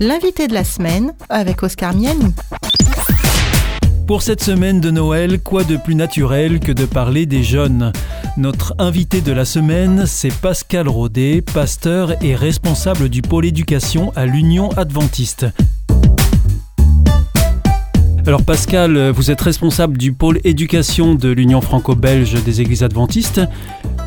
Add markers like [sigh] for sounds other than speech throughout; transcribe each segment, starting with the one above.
L'invité de la semaine avec Oscar Miani. Pour cette semaine de Noël, quoi de plus naturel que de parler des jeunes? Notre invité de la semaine, c'est Pascal Rodet, pasteur et responsable du pôle éducation à l'Union adventiste. Alors Pascal, vous êtes responsable du pôle éducation de l'Union franco-belge des églises adventistes.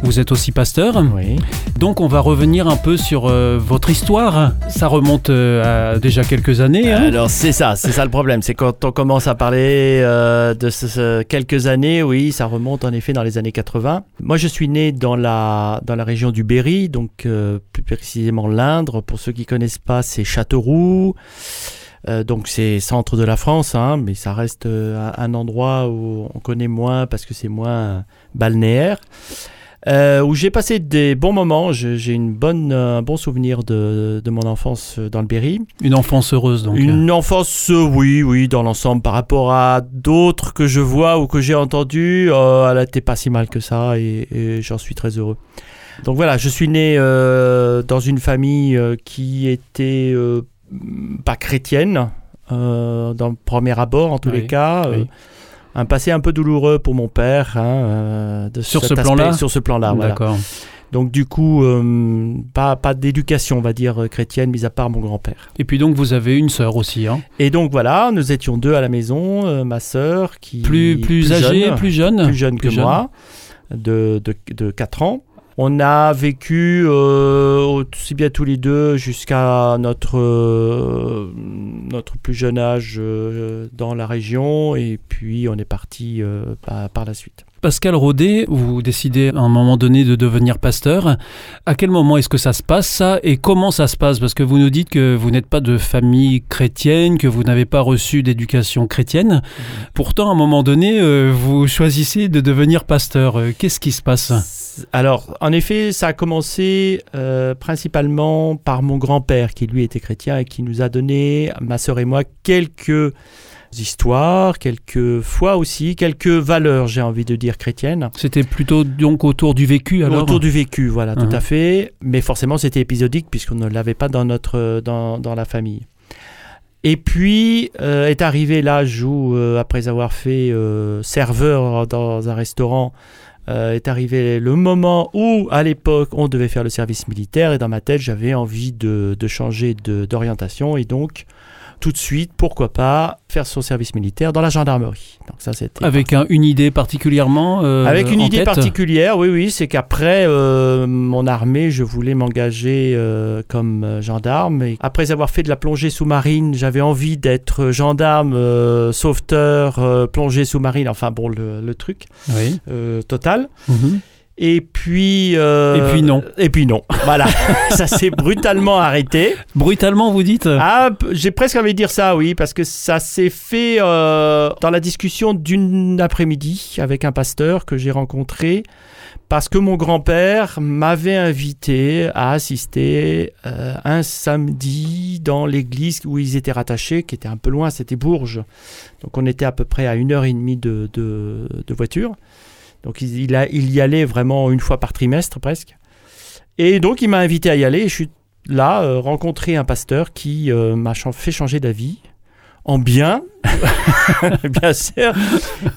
Vous êtes aussi pasteur. Oui. Donc on va revenir un peu sur euh, votre histoire. Ça remonte euh, à déjà quelques années. hein Alors c'est ça, c'est ça le problème. C'est quand on commence à parler euh, de ce- ce- quelques années, oui, ça remonte en effet dans les années 80. Moi je suis né dans la, dans la région du Berry, donc euh, plus précisément l'Indre. Pour ceux qui connaissent pas, c'est Châteauroux. Euh, donc c'est centre de la France, hein, mais ça reste euh, un endroit où on connaît moins parce que c'est moins balnéaire. Euh, où j'ai passé des bons moments. J'ai une bonne, euh, un bon souvenir de, de mon enfance euh, dans le Berry. Une enfance heureuse donc. Une enfance, oui, oui, dans l'ensemble, par rapport à d'autres que je vois ou que j'ai entendus, euh, elle n'était pas si mal que ça et, et j'en suis très heureux. Donc voilà, je suis né euh, dans une famille qui était pas chrétienne, dans le premier abord en tous Oui, les cas. oui. Un passé un peu douloureux pour mon père. hein, euh, de Sur ce aspect- plan-là Sur ce plan-là, voilà. D'accord. Donc du coup, euh, pas, pas d'éducation, on va dire, euh, chrétienne, mis à part mon grand-père. Et puis donc vous avez une sœur aussi. Hein. Et donc voilà, nous étions deux à la maison, euh, ma sœur qui Plus, plus, âgée, jeune, plus jeune. plus jeune que jeune. moi, de, de, de 4 ans. On a vécu euh, aussi bien tous les deux jusqu'à notre, euh, notre plus jeune âge euh, dans la région et puis on est parti euh, par, par la suite. Pascal Rodet, vous décidez à un moment donné de devenir pasteur. À quel moment est-ce que ça se passe ça? Et comment ça se passe? Parce que vous nous dites que vous n'êtes pas de famille chrétienne, que vous n'avez pas reçu d'éducation chrétienne. Pourtant, à un moment donné, vous choisissez de devenir pasteur. Qu'est-ce qui se passe? Alors, en effet, ça a commencé euh, principalement par mon grand-père, qui lui était chrétien et qui nous a donné, ma sœur et moi, quelques histoires, quelques fois aussi, quelques valeurs, j'ai envie de dire, chrétiennes. C'était plutôt donc autour du vécu alors Autour du vécu, voilà, tout Mhm. à fait. Mais forcément, c'était épisodique puisqu'on ne l'avait pas dans, notre, dans, dans la famille. Et puis euh, est arrivé l'âge où, euh, après avoir fait euh, serveur dans un restaurant, euh, est arrivé le moment où, à l'époque, on devait faire le service militaire. Et dans ma tête, j'avais envie de, de changer de- d'orientation. Et donc, tout de suite, pourquoi pas faire son service militaire dans la gendarmerie. Donc ça, c'était Avec un- une idée particulièrement euh, avec une en idée tête particulière, oui, oui, c'est qu'après euh, mon armée, je voulais m'engager euh, comme gendarme. Et après avoir fait de la plongée sous-marine, j'avais envie d'être gendarme, sauveteur, plongée sous-marine, enfin bon, le, le truc Oui. total. Mhm. Et puis... euh, Et puis non. Et puis non, [laughs] voilà, ça s'est brutalement arrêté. Brutalement, vous dites? Ah, j'ai presque envie de dire ça, oui, parce que ça s'est fait euh, dans la discussion d'une après-midi avec un pasteur que j'ai rencontré, parce que mon grand-père m'avait invité à assister euh, un samedi dans l'église où ils étaient rattachés, qui était un peu loin, c'était Bourges. Donc on était à peu près à une heure et demie de, de, de voiture. Donc il, a- il y allait vraiment une fois par trimestre presque. Et donc il m'a invité à y aller et je suis là, euh, rencontrer un pasteur qui euh, m'a fait changer d'avis en bien, [laughs] bien sûr,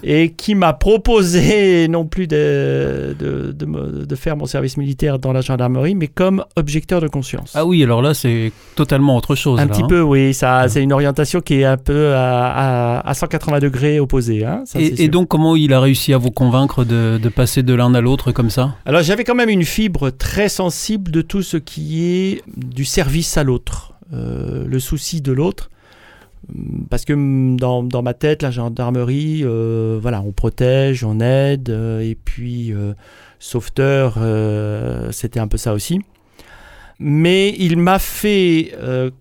et qui m'a proposé non plus de, de, de faire mon service militaire dans la gendarmerie, mais comme objecteur de conscience. Ah oui, alors là, c'est totalement autre chose. un là, petit hein. peu, oui, ça, c'est une orientation qui est un peu à, à, à 180 degrés opposée. Hein, ça, Et, donc, comment il a réussi à vous convaincre de, de passer de l'un à l'autre comme ça? Alors j'avais quand même une fibre très sensible de tout ce qui est du service à l'autre, euh, le souci de l'autre. Parce que hum, dans, ma tête, la gendarmerie, euh, voilà, on protège, on aide, euh, et puis euh, sauveteur, euh, c'était un peu ça aussi. Mais il m'a fait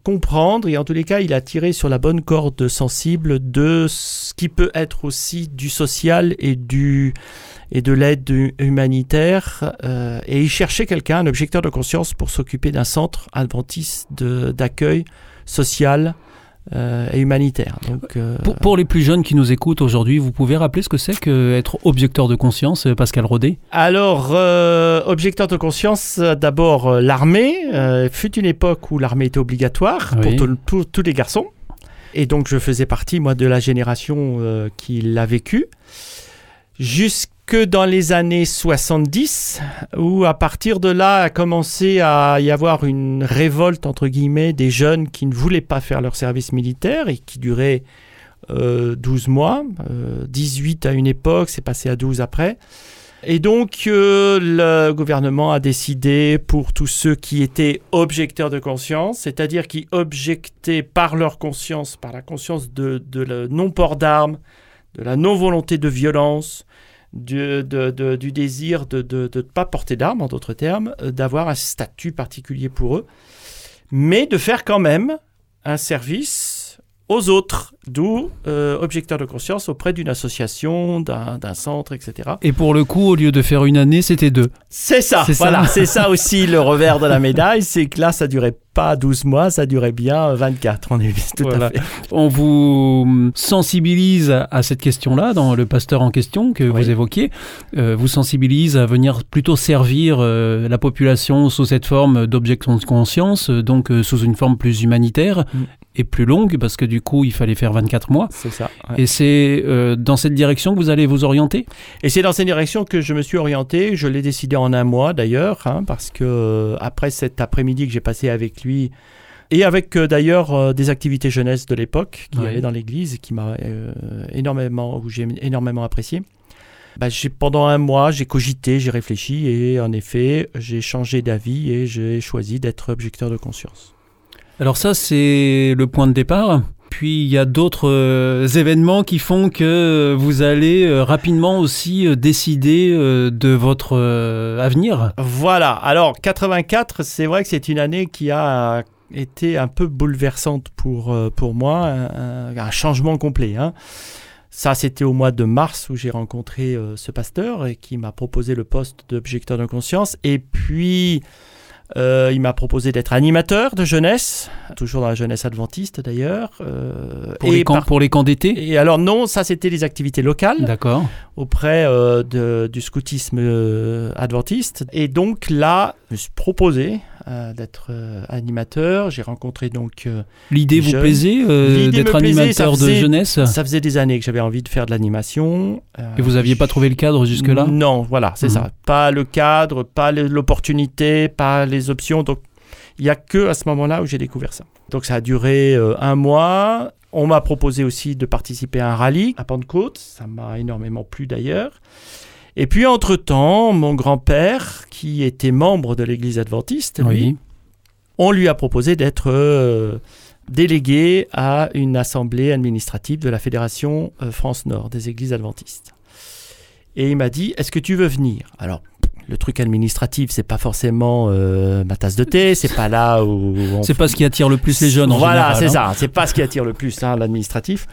comprendre, et en tous les cas, il a tiré sur la bonne corde sensible de ce qui peut être aussi du social et du et de l'aide hu- humanitaire. et il cherchait quelqu'un, un objecteur de conscience, pour s'occuper d'un centre adventiste d'accueil social euh, et humanitaire. Donc, euh, Pour, pour les plus jeunes qui nous écoutent aujourd'hui, vous pouvez rappeler ce que c'est qu'être objecteur de conscience, euh, Pascal Rodet Alors, euh, objecteur de conscience, d'abord l'armée. Euh, fut une époque où l'armée était obligatoire Oui. pour tous les garçons. Et donc, je faisais partie, moi, de la génération euh, qui l'a vécu. Jusque dans les années 70, où à partir de là a commencé à y avoir une révolte, entre guillemets, des jeunes qui ne voulaient pas faire leur service militaire et qui durait euh, 12 mois, euh, 18 à une époque, c'est passé à 12 après. Et donc, euh, le gouvernement a décidé pour tous ceux qui étaient objecteurs de conscience, c'est-à-dire qui objectaient par leur conscience, par la conscience de, de le non-port d'armes, de la non-volonté de violence, du, de- du désir de ne pas porter d'armes, en d'autres termes, euh, d'avoir un statut particulier pour eux, mais de faire quand même un service aux autres, d'où euh, objecteur de conscience auprès d'une association, d'un centre, etc. Et pour le coup, au lieu de faire une année, c'était deux. C'est ça, C'est ça. voilà, c'est ça [laughs] aussi le revers de la médaille, c'est que là, ça durait pas 12 mois, ça durait bien 24, on est tout Voilà. à fait. On vous sensibilise à, cette question-là dans le pasteur en question que Oui. vous évoquiez. Euh, vous sensibilise à venir plutôt servir euh, la population sous cette forme d'objection de conscience, donc sous une forme plus humanitaire Mm. et plus longue, parce que du coup, il fallait faire 24 mois. C'est ça. ouais. Et c'est euh, dans cette direction que vous allez vous orienter? Et c'est dans cette direction que je me suis orienté. Je l'ai décidé en un mois d'ailleurs, hein, parce que euh, après cet après-midi que j'ai passé avec lui, et avec euh, d'ailleurs euh, des activités jeunesse de l'époque qui Ouais. allaient dans l'église qui m'a euh, énormément, où j'ai énormément apprécié. Bah, pendant un mois, j'ai cogité, j'ai réfléchi et en effet, j'ai changé d'avis et j'ai choisi d'être objecteur de conscience. Alors ça, c'est le point de départ. Puis il y a d'autres euh, événements qui font que vous allez euh, rapidement aussi euh, décider euh, de votre euh, avenir. Voilà, alors 84, c'est vrai que c'est une année qui a été un peu bouleversante pour, euh, pour moi, un, changement complet. hein. Ça, c'était au mois de mars où j'ai rencontré euh, ce pasteur et qui m'a proposé le poste d'objecteur de conscience. Et puis, euh, il m'a proposé d'être animateur de jeunesse, toujours dans la jeunesse adventiste d'ailleurs. euh, Pour, et, les camps, par- pour les camps d'été? Et alors non, ça c'était les activités locales D'accord. auprès euh, de- du scoutisme adventiste. Et donc là, je me suis proposé d'être euh, animateur. J'ai rencontré donc... euh, L'idée vous plaisait euh, d'être animateur de jeunesse? ça faisait des années que j'avais envie de faire de l'animation. euh, Et vous n'aviez pas trouvé le cadre jusque-là? Non, voilà, c'est Mhm. ça. Pas le cadre, pas l'opportunité, pas les options. Donc il n'y a que à ce moment-là où j'ai découvert ça. Donc ça a duré euh, un mois. On m'a proposé aussi de participer à un rallye à Pentecôte. Ça m'a énormément plu d'ailleurs. Et puis entre-temps, mon grand-père, qui était membre de l'église adventiste, lui, on lui a proposé d'être euh, délégué à une assemblée administrative de la Fédération euh, France-Nord des églises adventistes. Et il m'a dit, est-ce que tu veux venir? Alors, le truc administratif, c'est pas forcément euh, ma tasse de thé, c'est pas là où on C'est pas ce qui attire le plus les jeunes en voilà, général. c'est hein. ça. C'est pas ce qui attire le plus, hein, l'administratif.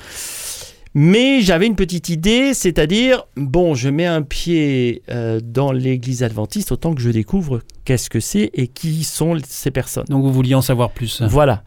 Mais j'avais une petite idée, c'est-à-dire, bon, je mets un pied euh, dans l'église adventiste, autant que je découvre qu'est-ce que c'est et qui sont ces personnes. Donc vous vouliez en savoir plus. Voilà.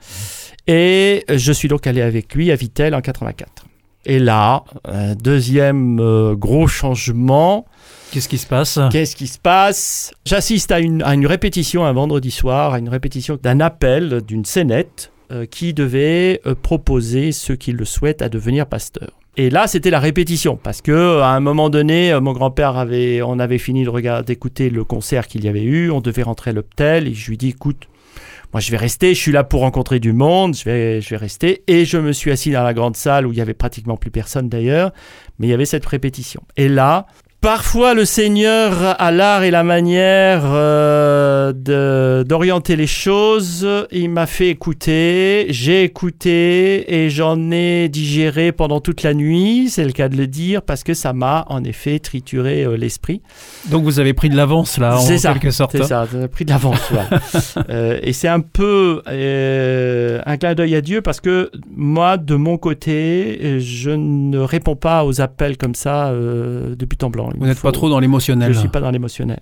Et je suis donc allé avec lui à Vitel en 84. Et là, un deuxième euh, gros changement. Qu'est-ce qui se passe? Qu'est-ce qui se passe? J'assiste à une, à une répétition un vendredi soir, à une répétition d'un appel d'une scénette qui devait euh, proposer ceux qui le souhaitent à devenir pasteur. Et là, c'était la répétition parce que à un moment donné, euh, mon grand-père avait, on avait fini de regarder, d'écouter le concert qu'il y avait eu, on devait rentrer à l'hôtel et je lui dis, écoute, moi je vais rester, je suis là pour rencontrer du monde, je vais, je vais rester. Et je me suis assis dans la grande salle où il y avait pratiquement plus personne d'ailleurs, mais il y avait cette répétition. Et là, Parfois, le Seigneur a l'art et la manière euh, d'orienter les choses. Il m'a fait écouter, j'ai écouté et j'en ai digéré pendant toute la nuit, c'est le cas de le dire, parce que ça m'a en effet trituré euh, l'esprit. Donc vous avez pris de l'avance là, en ça, quelque sorte. C'est ça, ça a pris de l'avance. [laughs] Euh, et c'est un peu euh, un clin d'œil à Dieu parce que moi, de mon côté, je ne réponds pas aux appels comme ça euh, de but en blanc. Vous n'êtes faut- pas trop dans l'émotionnel. je ne suis pas dans l'émotionnel.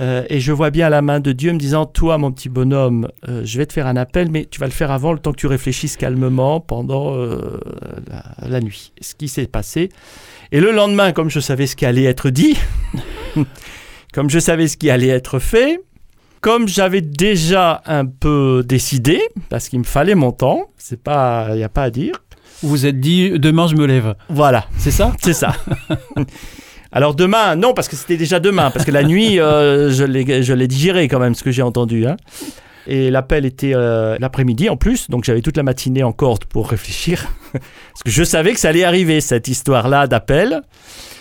Euh, et je vois bien la main de Dieu me disant, toi mon petit bonhomme, euh, je vais te faire un appel, mais tu vas le faire avant le temps que tu réfléchisses calmement pendant euh, la, la nuit. Ce qui s'est passé. Et le lendemain, comme je savais ce qui allait être dit, [laughs] comme je savais ce qui allait être fait, comme j'avais déjà un peu décidé, parce qu'il me fallait mon temps, c'est pas, il n'y a pas à dire. Vous vous êtes dit, demain je me lève. Voilà, C'est ça? C'est ça. [laughs] Alors demain, non, parce que c'était déjà demain, parce que la nuit, euh, je l'ai digéré quand même, ce que j'ai entendu. hein. Et l'appel était euh, l'après-midi en plus, donc j'avais toute la matinée en corde pour réfléchir. [laughs] parce que je savais que ça allait arriver, cette histoire-là d'appel.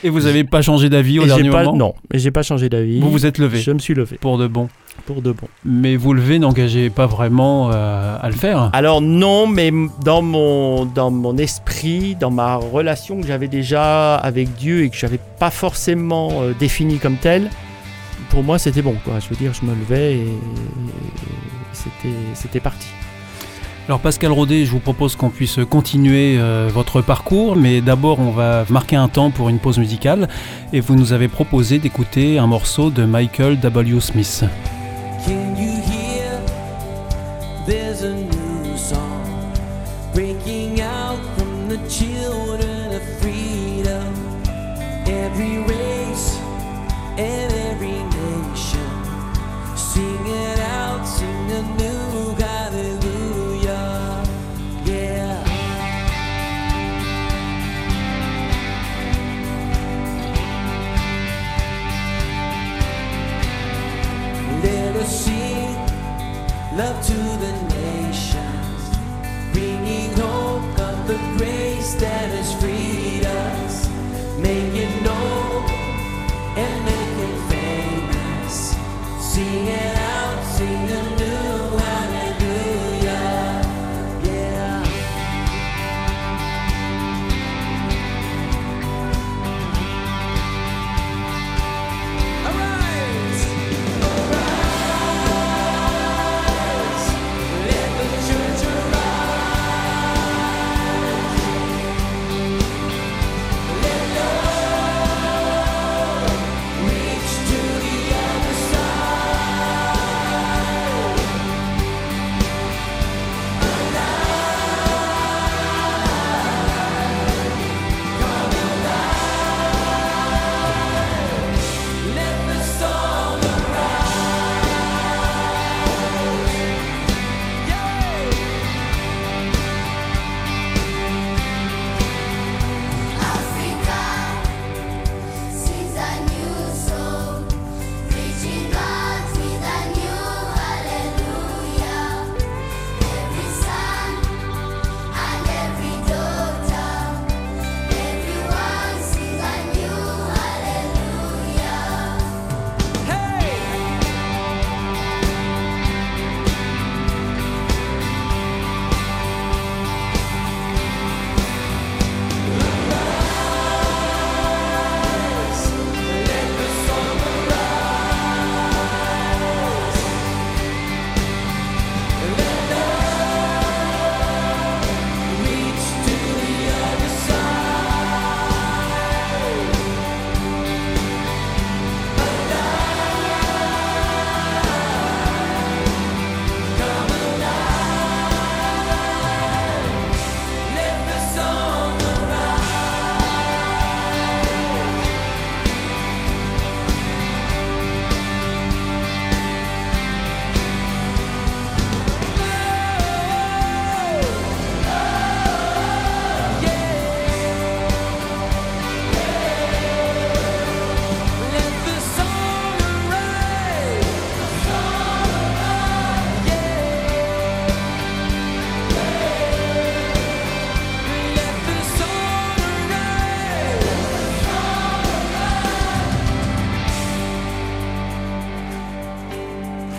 Et vous n'avez pas changé d'avis au Et dernier pas, moment non, mais j'ai pas changé d'avis. Vous vous êtes levé Je me suis levé, pour de bon. pour de bon. Mais vous lever n'engagez pas vraiment euh, à le faire. Alors non, mais dans mon, dans mon esprit, dans ma relation que j'avais déjà avec Dieu et que j'avais pas forcément euh, définie comme telle, pour moi c'était bon. Quoi. Je veux dire, je me levais et, et c'était, parti. Alors Pascal Rodet, je vous propose qu'on puisse continuer euh, votre parcours, mais d'abord on va marquer un temps pour une pause musicale et vous nous avez proposé d'écouter un morceau de Michael W. Smith. Can you hear? There's a new song breaking out from the children of freedom. Every race and every new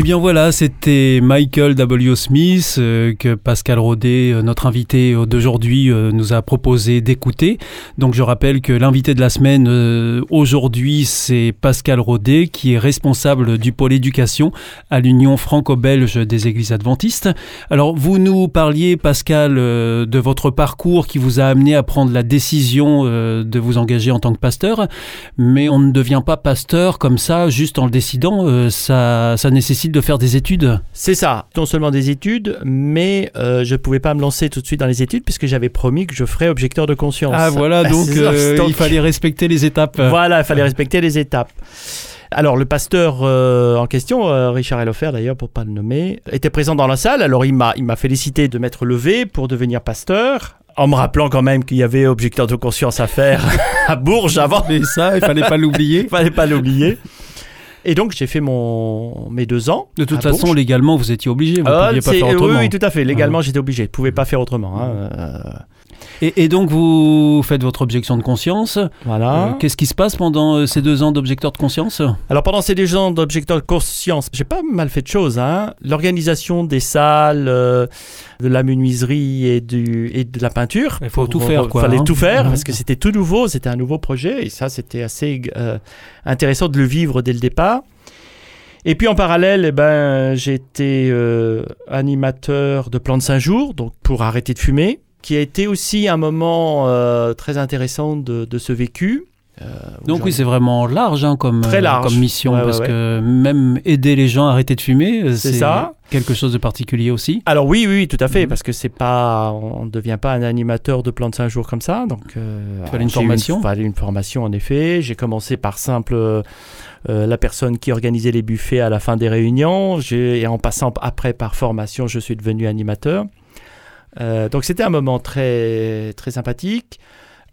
Eh bien voilà, c'était Michael W. Smith euh, que Pascal Rodet, euh, notre invité d'aujourd'hui, euh, nous a proposé d'écouter. Donc je rappelle que l'invité de la semaine aujourd'hui, c'est Pascal Rodet, qui est responsable du pôle éducation à l'Union franco-belge des Églises adventistes. Alors vous nous parliez, Pascal, de votre parcours qui vous a amené à prendre la décision de vous engager en tant que pasteur, mais on ne devient pas pasteur comme ça, juste en le décidant. ça nécessite de faire des études. C'est ça, non seulement des études, mais euh, je ne pouvais pas me lancer tout de suite dans les études puisque j'avais promis que je ferais objecteur de conscience. Ah voilà, [laughs] donc, euh, il fallait respecter les étapes. Voilà, il fallait respecter les étapes. Alors le pasteur euh, en question, euh, Richard Eloffer d'ailleurs pour pas le nommer, était présent dans la salle. Alors il m'a il m'a félicité de m'être levé pour devenir pasteur, en me rappelant quand même qu'il y avait objecteur de conscience à faire [laughs] à Bourges avant. Mais ça, il fallait pas l'oublier. [laughs] Il fallait pas l'oublier. Et donc j'ai fait mon mes deux ans. De toute façon, Bourges. légalement, vous étiez obligé. Vous ne Ah, pouviez pas faire oui, autrement. oui, tout à fait. Légalement, j'étais obligé. Je pouvais pas faire autrement. hein. Euh, Et, et donc, vous faites votre objection de conscience. voilà. Euh, Qu'est-ce qui se passe pendant euh, ces deux ans d'objecteur de conscience? Alors pendant ces deux ans d'objecteur de conscience, j'ai pas mal fait de choses. Hein. L'organisation des salles, euh, de la menuiserie et, du, et de la peinture. Il faut tout faire, quoi, fallait hein. tout faire Ouais. parce que c'était tout nouveau, c'était un nouveau projet et ça c'était assez euh, intéressant de le vivre dès le départ. Et puis en parallèle, eh ben, euh, animateur de plan de 5 jours, donc pour arrêter de fumer, qui a été aussi un moment euh, très intéressant de, de ce vécu. Euh, Donc oui, c'est vraiment large hein, comme, Très large. comme mission, Ouais, parce ouais. que même aider les gens à arrêter de fumer, euh, C'est ça. quelque chose de particulier aussi. Alors oui, oui, tout à fait, Mhm. parce que c'est pas, on ne devient pas un animateur de plan de 5 jours comme ça, donc. euh, fallait une formation. fallait une formation en effet. J'ai commencé par simple euh, la personne qui organisait les buffets à la fin des réunions, et en passant après par formation, je suis devenu animateur. Euh, donc c'était un moment très très sympathique.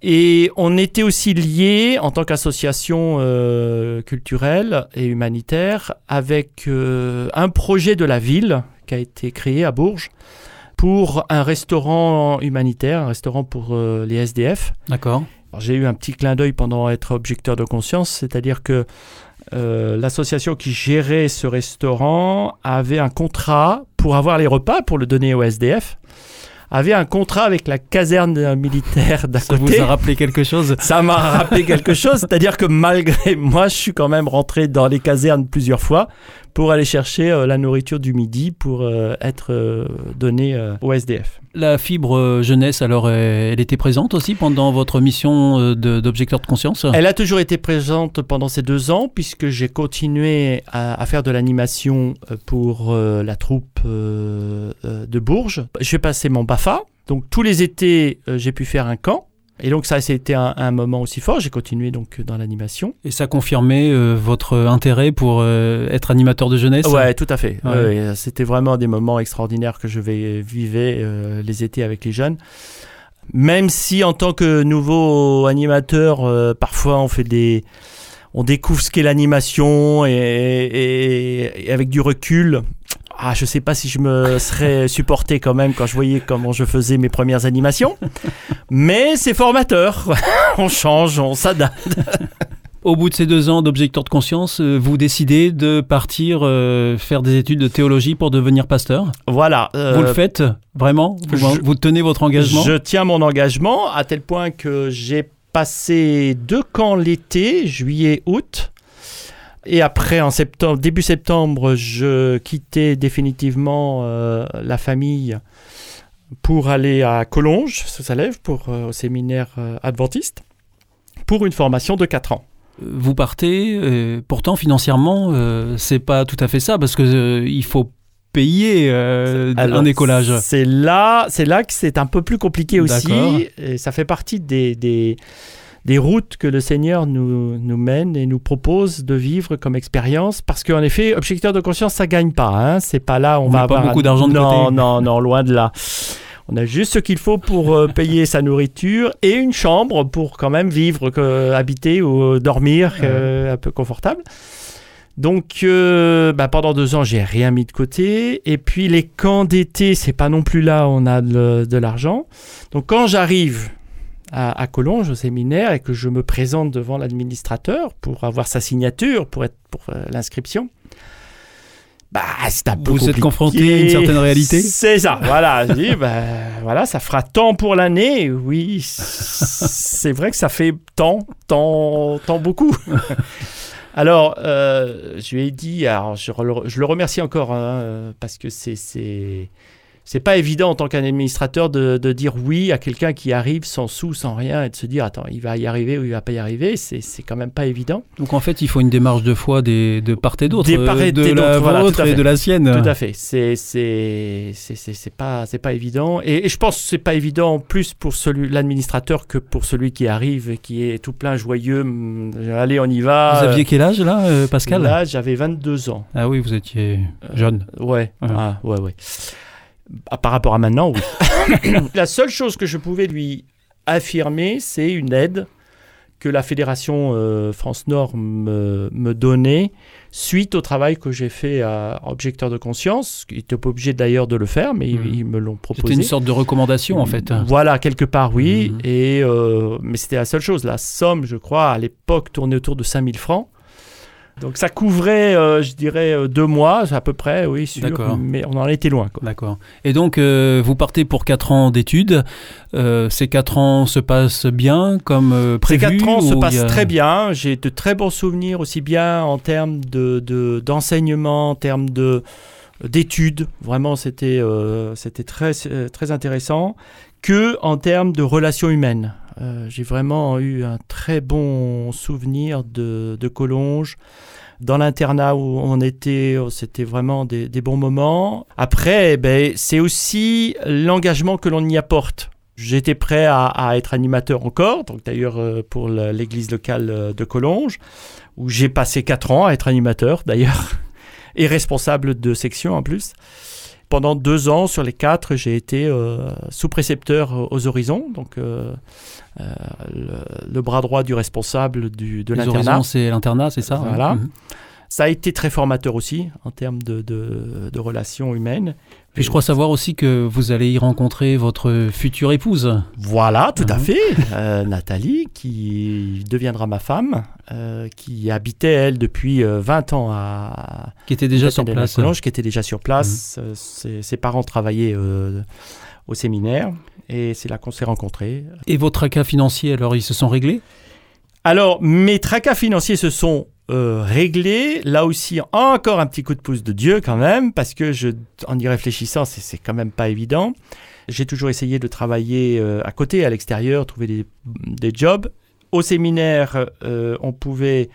Et on était aussi liés en tant qu'association euh, culturelle et humanitaire avec euh, un projet de la ville qui a été créé à Bourges pour un restaurant humanitaire, un restaurant pour euh, les SDF. D'accord. J'ai eu un petit clin d'œil pendant être objecteur de conscience, c'est-à-dire que l'association qui gérait ce restaurant avait un contrat pour avoir les repas, pour le donner aux SDF, avait un contrat avec la caserne militaire d'à Ça côté. vous a rappelé quelque chose? Ça m'a rappelé quelque chose, c'est-à-dire que malgré moi, je suis quand même rentré dans les casernes plusieurs fois pour aller chercher euh, la nourriture du midi pour euh, être euh, donnée au SDF. La fibre jeunesse, alors, elle était présente aussi pendant votre mission d'objecteur de conscience? Elle a toujours été présente pendant ces deux ans puisque j'ai continué à, à faire de l'animation pour euh, la troupe euh, de Bourges. J'ai passé mon BAFA, donc tous les étés euh, j'ai pu faire un camp. Et donc ça, c'était un, un moment aussi fort. J'ai continué donc dans l'animation. Et ça confirmait euh, votre intérêt pour euh, être animateur de jeunesse? Ouais, tout à fait. Ouais. C'était vraiment des moments extraordinaires que je vais vivais euh, les étés avec les jeunes. Même si en tant que nouveau animateur, euh, parfois on fait des, on découvre ce qu'est l'animation et, et- et avec du recul. Ah, je sais pas si je me serais supporté quand même quand je voyais comment je faisais mes premières animations, mais c'est formateur. [laughs] on change, on s'adapte. Au bout de ces deux ans d'objecteur de conscience, euh, vous décidez de partir euh, faire des études de théologie pour devenir pasteur? Voilà. vous euh, le faites vraiment? Vous, je- vous tenez votre engagement? Je tiens mon engagement à tel point que j'ai passé deux camps l'été, juillet, août. Et après, en septembre, début septembre, je quittais définitivement euh, la famille pour aller à Collonges, sous Salève, pour euh, au séminaire euh, adventiste, pour une formation de 4 ans. Vous partez, pourtant financièrement, c'est pas tout à fait ça, parce que il faut payer euh, Alors, un écolage. C'est là, c'est là que c'est un peu plus compliqué aussi. Et ça fait partie des, des, des routes que le Seigneur nous, nous mène et nous propose de vivre comme expérience. Parce qu'en effet, objecteur de conscience, ça gagne pas. Hein. C'est pas là, on, On va pas avoir beaucoup un- d'argent de non, côté. Non, non, loin de là. On a juste ce qu'il faut pour euh, [laughs] payer sa nourriture et une chambre pour quand même vivre, que, habiter ou dormir euh, un peu confortable. Donc euh, bah, pendant deux ans, j'ai rien mis de côté. Et puis les camps d'été, c'est pas non plus là où on a de, de l'argent. Donc quand j'arrive à, à Collonges au séminaire et que je me présente devant l'administrateur pour avoir sa signature pour être pour euh, l'inscription, bah, c'est un peu Vous êtes confronté à une certaine réalité? C'est ça, voilà. Je [laughs] dis, bah, voilà, ça fera tant pour l'année. Oui, c'est vrai que ça fait tant, tant, tant beaucoup. [laughs] Alors, euh, je lui ai dit, alors je, le remercie encore hein, parce que c'est c'est pas évident en tant qu'administrateur de, de dire oui à quelqu'un qui arrive sans sous, sans rien et de se dire attends, il va y arriver ou il va pas y arriver. C'est c'est quand même pas évident. Donc en fait, il faut une démarche de foi des, de part et d'autre, Des part et euh, de la voilà, vôtre et de la sienne. Tout à fait. C'est c'est c'est c'est c'est pas c'est pas évident et, et je pense que c'est pas évident plus pour celui l'administrateur que pour celui qui arrive et qui est tout plein joyeux. Hum, Allez, on y va. Vous aviez quel âge là, euh, Pascal? Là, j'avais 22 ans. Ah oui, vous étiez jeune. Ouais. Ouais. Ah, ouais, ouais. Ah, par rapport à maintenant, oui. [coughs] la seule chose que je pouvais lui affirmer, c'est une aide que la Fédération euh, France Nord me, me donnait suite au travail que j'ai fait à Objecteur de conscience. Ils n'étaient pas obligés d'ailleurs de le faire, mais ils- ils, me l'ont C'était proposé. une sorte de recommandation en fait. Voilà, quelque part, oui. Mhm. Et, euh, mais c'était la seule chose. La somme, je crois, à l'époque, tournait autour de 5000 francs. Donc ça couvrait, euh, je dirais, euh, deux mois à peu près, oui, sûr. Mais on en était loin. D'accord. Et donc, euh, vous partez pour 4 ans d'études. Euh, ces 4 ans se passent bien comme euh, Ces prévu quatre ans se passent a- très bien. J'ai de très bons souvenirs aussi bien en termes de, de- d'enseignement, en termes de d'études. Vraiment, c'était c'était très très intéressant que en termes de relations humaines. Euh, j'ai vraiment eu un très bon souvenir de, de Collonges. Dans l'internat où on était, oh, c'était vraiment des, bons moments. Après, eh ben, c'est aussi l'engagement que l'on y apporte. J'étais prêt à, être animateur encore, donc d'ailleurs euh, pour l'église locale euh, de Collonges, où j'ai passé quatre ans à être animateur d'ailleurs, [laughs] et responsable de section en plus. Pendant deux ans sur les quatre, j'ai été euh, sous-précepteur aux horizons, donc euh, euh, le, le bras droit du responsable du, de Les l'internat. horizons, c'est l'internat, c'est ça Voilà. Mhm. Ça a été très formateur aussi en termes de, de- de relations humaines. Puis je crois savoir aussi que vous allez y rencontrer votre future épouse. Voilà, tout à Mhm. fait. [laughs] Euh, Nathalie, qui deviendra ma femme, euh, qui habitait, elle, depuis euh, 20 ans à qui était déjà sur place. Qui était déjà sur Mhm. place. Euh, ses, ses parents travaillaient euh, au séminaire. Et c'est là qu'on s'est rencontrés. Et vos tracas financiers, alors, ils se sont réglés? Alors, mes tracas financiers se sont euh, réglés. Là aussi, encore un petit coup de pouce de Dieu quand même, parce que je, en y réfléchissant, c'est quand même pas évident. J'ai toujours essayé de travailler euh, à côté, à l'extérieur, trouver des, des jobs. Au séminaire, euh, on pouvait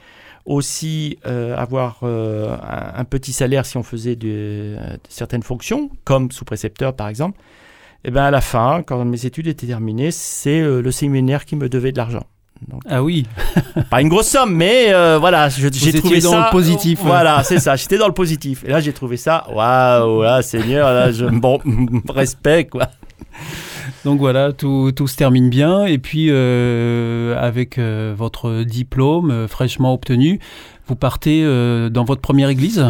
aussi euh, avoir euh, un, un petit salaire si on faisait de, euh, certaines fonctions, comme sous-précepteur par exemple. Et bien à la fin, quand mes études étaient terminées, c'est le séminaire qui me devait de l'argent. Ah oui, Pas une grosse somme, mais euh, voilà, j'ai trouvé dans ça. le positif. Voilà, c'est ça. J'étais dans le positif. Et là, j'ai trouvé ça. Waouh, là, Seigneur, là, je, bon, [laughs] respect, quoi. donc voilà, tout, tout se termine bien. Et puis, euh, avec euh, votre diplôme euh, fraîchement obtenu, vous partez euh, dans votre première église?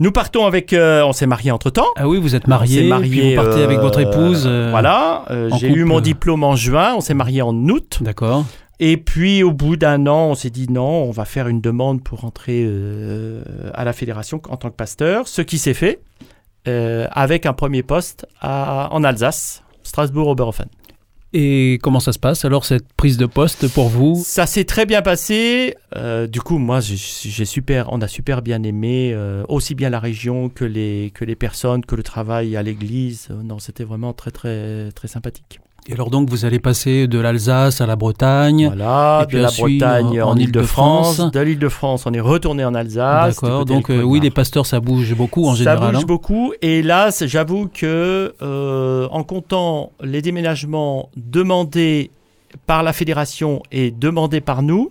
Nous partons avec. euh, on s'est mariés entre temps. Ah oui, vous êtes on mariés, puis vous partez avec votre euh, épouse. euh, Voilà. euh, j'ai eu mon diplôme en juin. On s'est mariés en août. D'accord. Et puis, au bout d'un an, on s'est dit non, on va faire une demande pour rentrer euh, à la fédération en tant que pasteur. Ce qui s'est fait euh, avec un premier poste à- en Alsace, Strasbourg-Oberhofen. Et comment ça se passe alors cette prise de poste pour vous? Ça s'est très bien passé. Euh, du coup, moi, j'ai- super, on a super bien aimé euh, aussi bien la région que les que les personnes, que le travail à l'église. Non, c'était vraiment très très très sympathique. Et alors donc vous allez passer de l'Alsace à la Bretagne. Voilà, Et puis de la Bretagne en- en, Île-de-France, de l'Île-de-France, on est retourné en Alsace. D'accord. Donc euh, oui, les pasteurs ça bouge beaucoup en Ça général. bouge hein. beaucoup. Et là, j'avoue que euh, en comptant les déménagements demandés par la fédération et demandés par nous,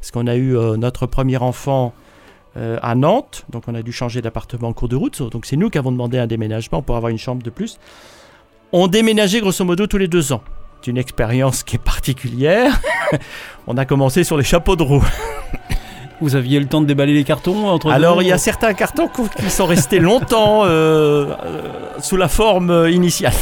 parce qu'on a eu euh, notre premier enfant à Nantes, donc on a dû changer d'appartement en cours de route. Donc c'est nous qui avons demandé un déménagement pour avoir une chambre de plus. On déménageait grosso modo tous les deux ans. C'est une expérience qui est particulière. [laughs] on a commencé sur les chapeaux de roue. Vous aviez le temps de déballer les cartons entre Alors, il y a certains cartons qui sont restés longtemps euh, euh, sous la forme euh, initiale.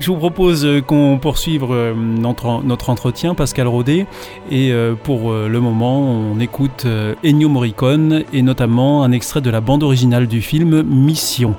Je vous propose qu'on poursuive notre, entretien, Pascal Rodet. Et pour le moment, on écoute Ennio Morricone et notamment un extrait de la bande originale du film Mission.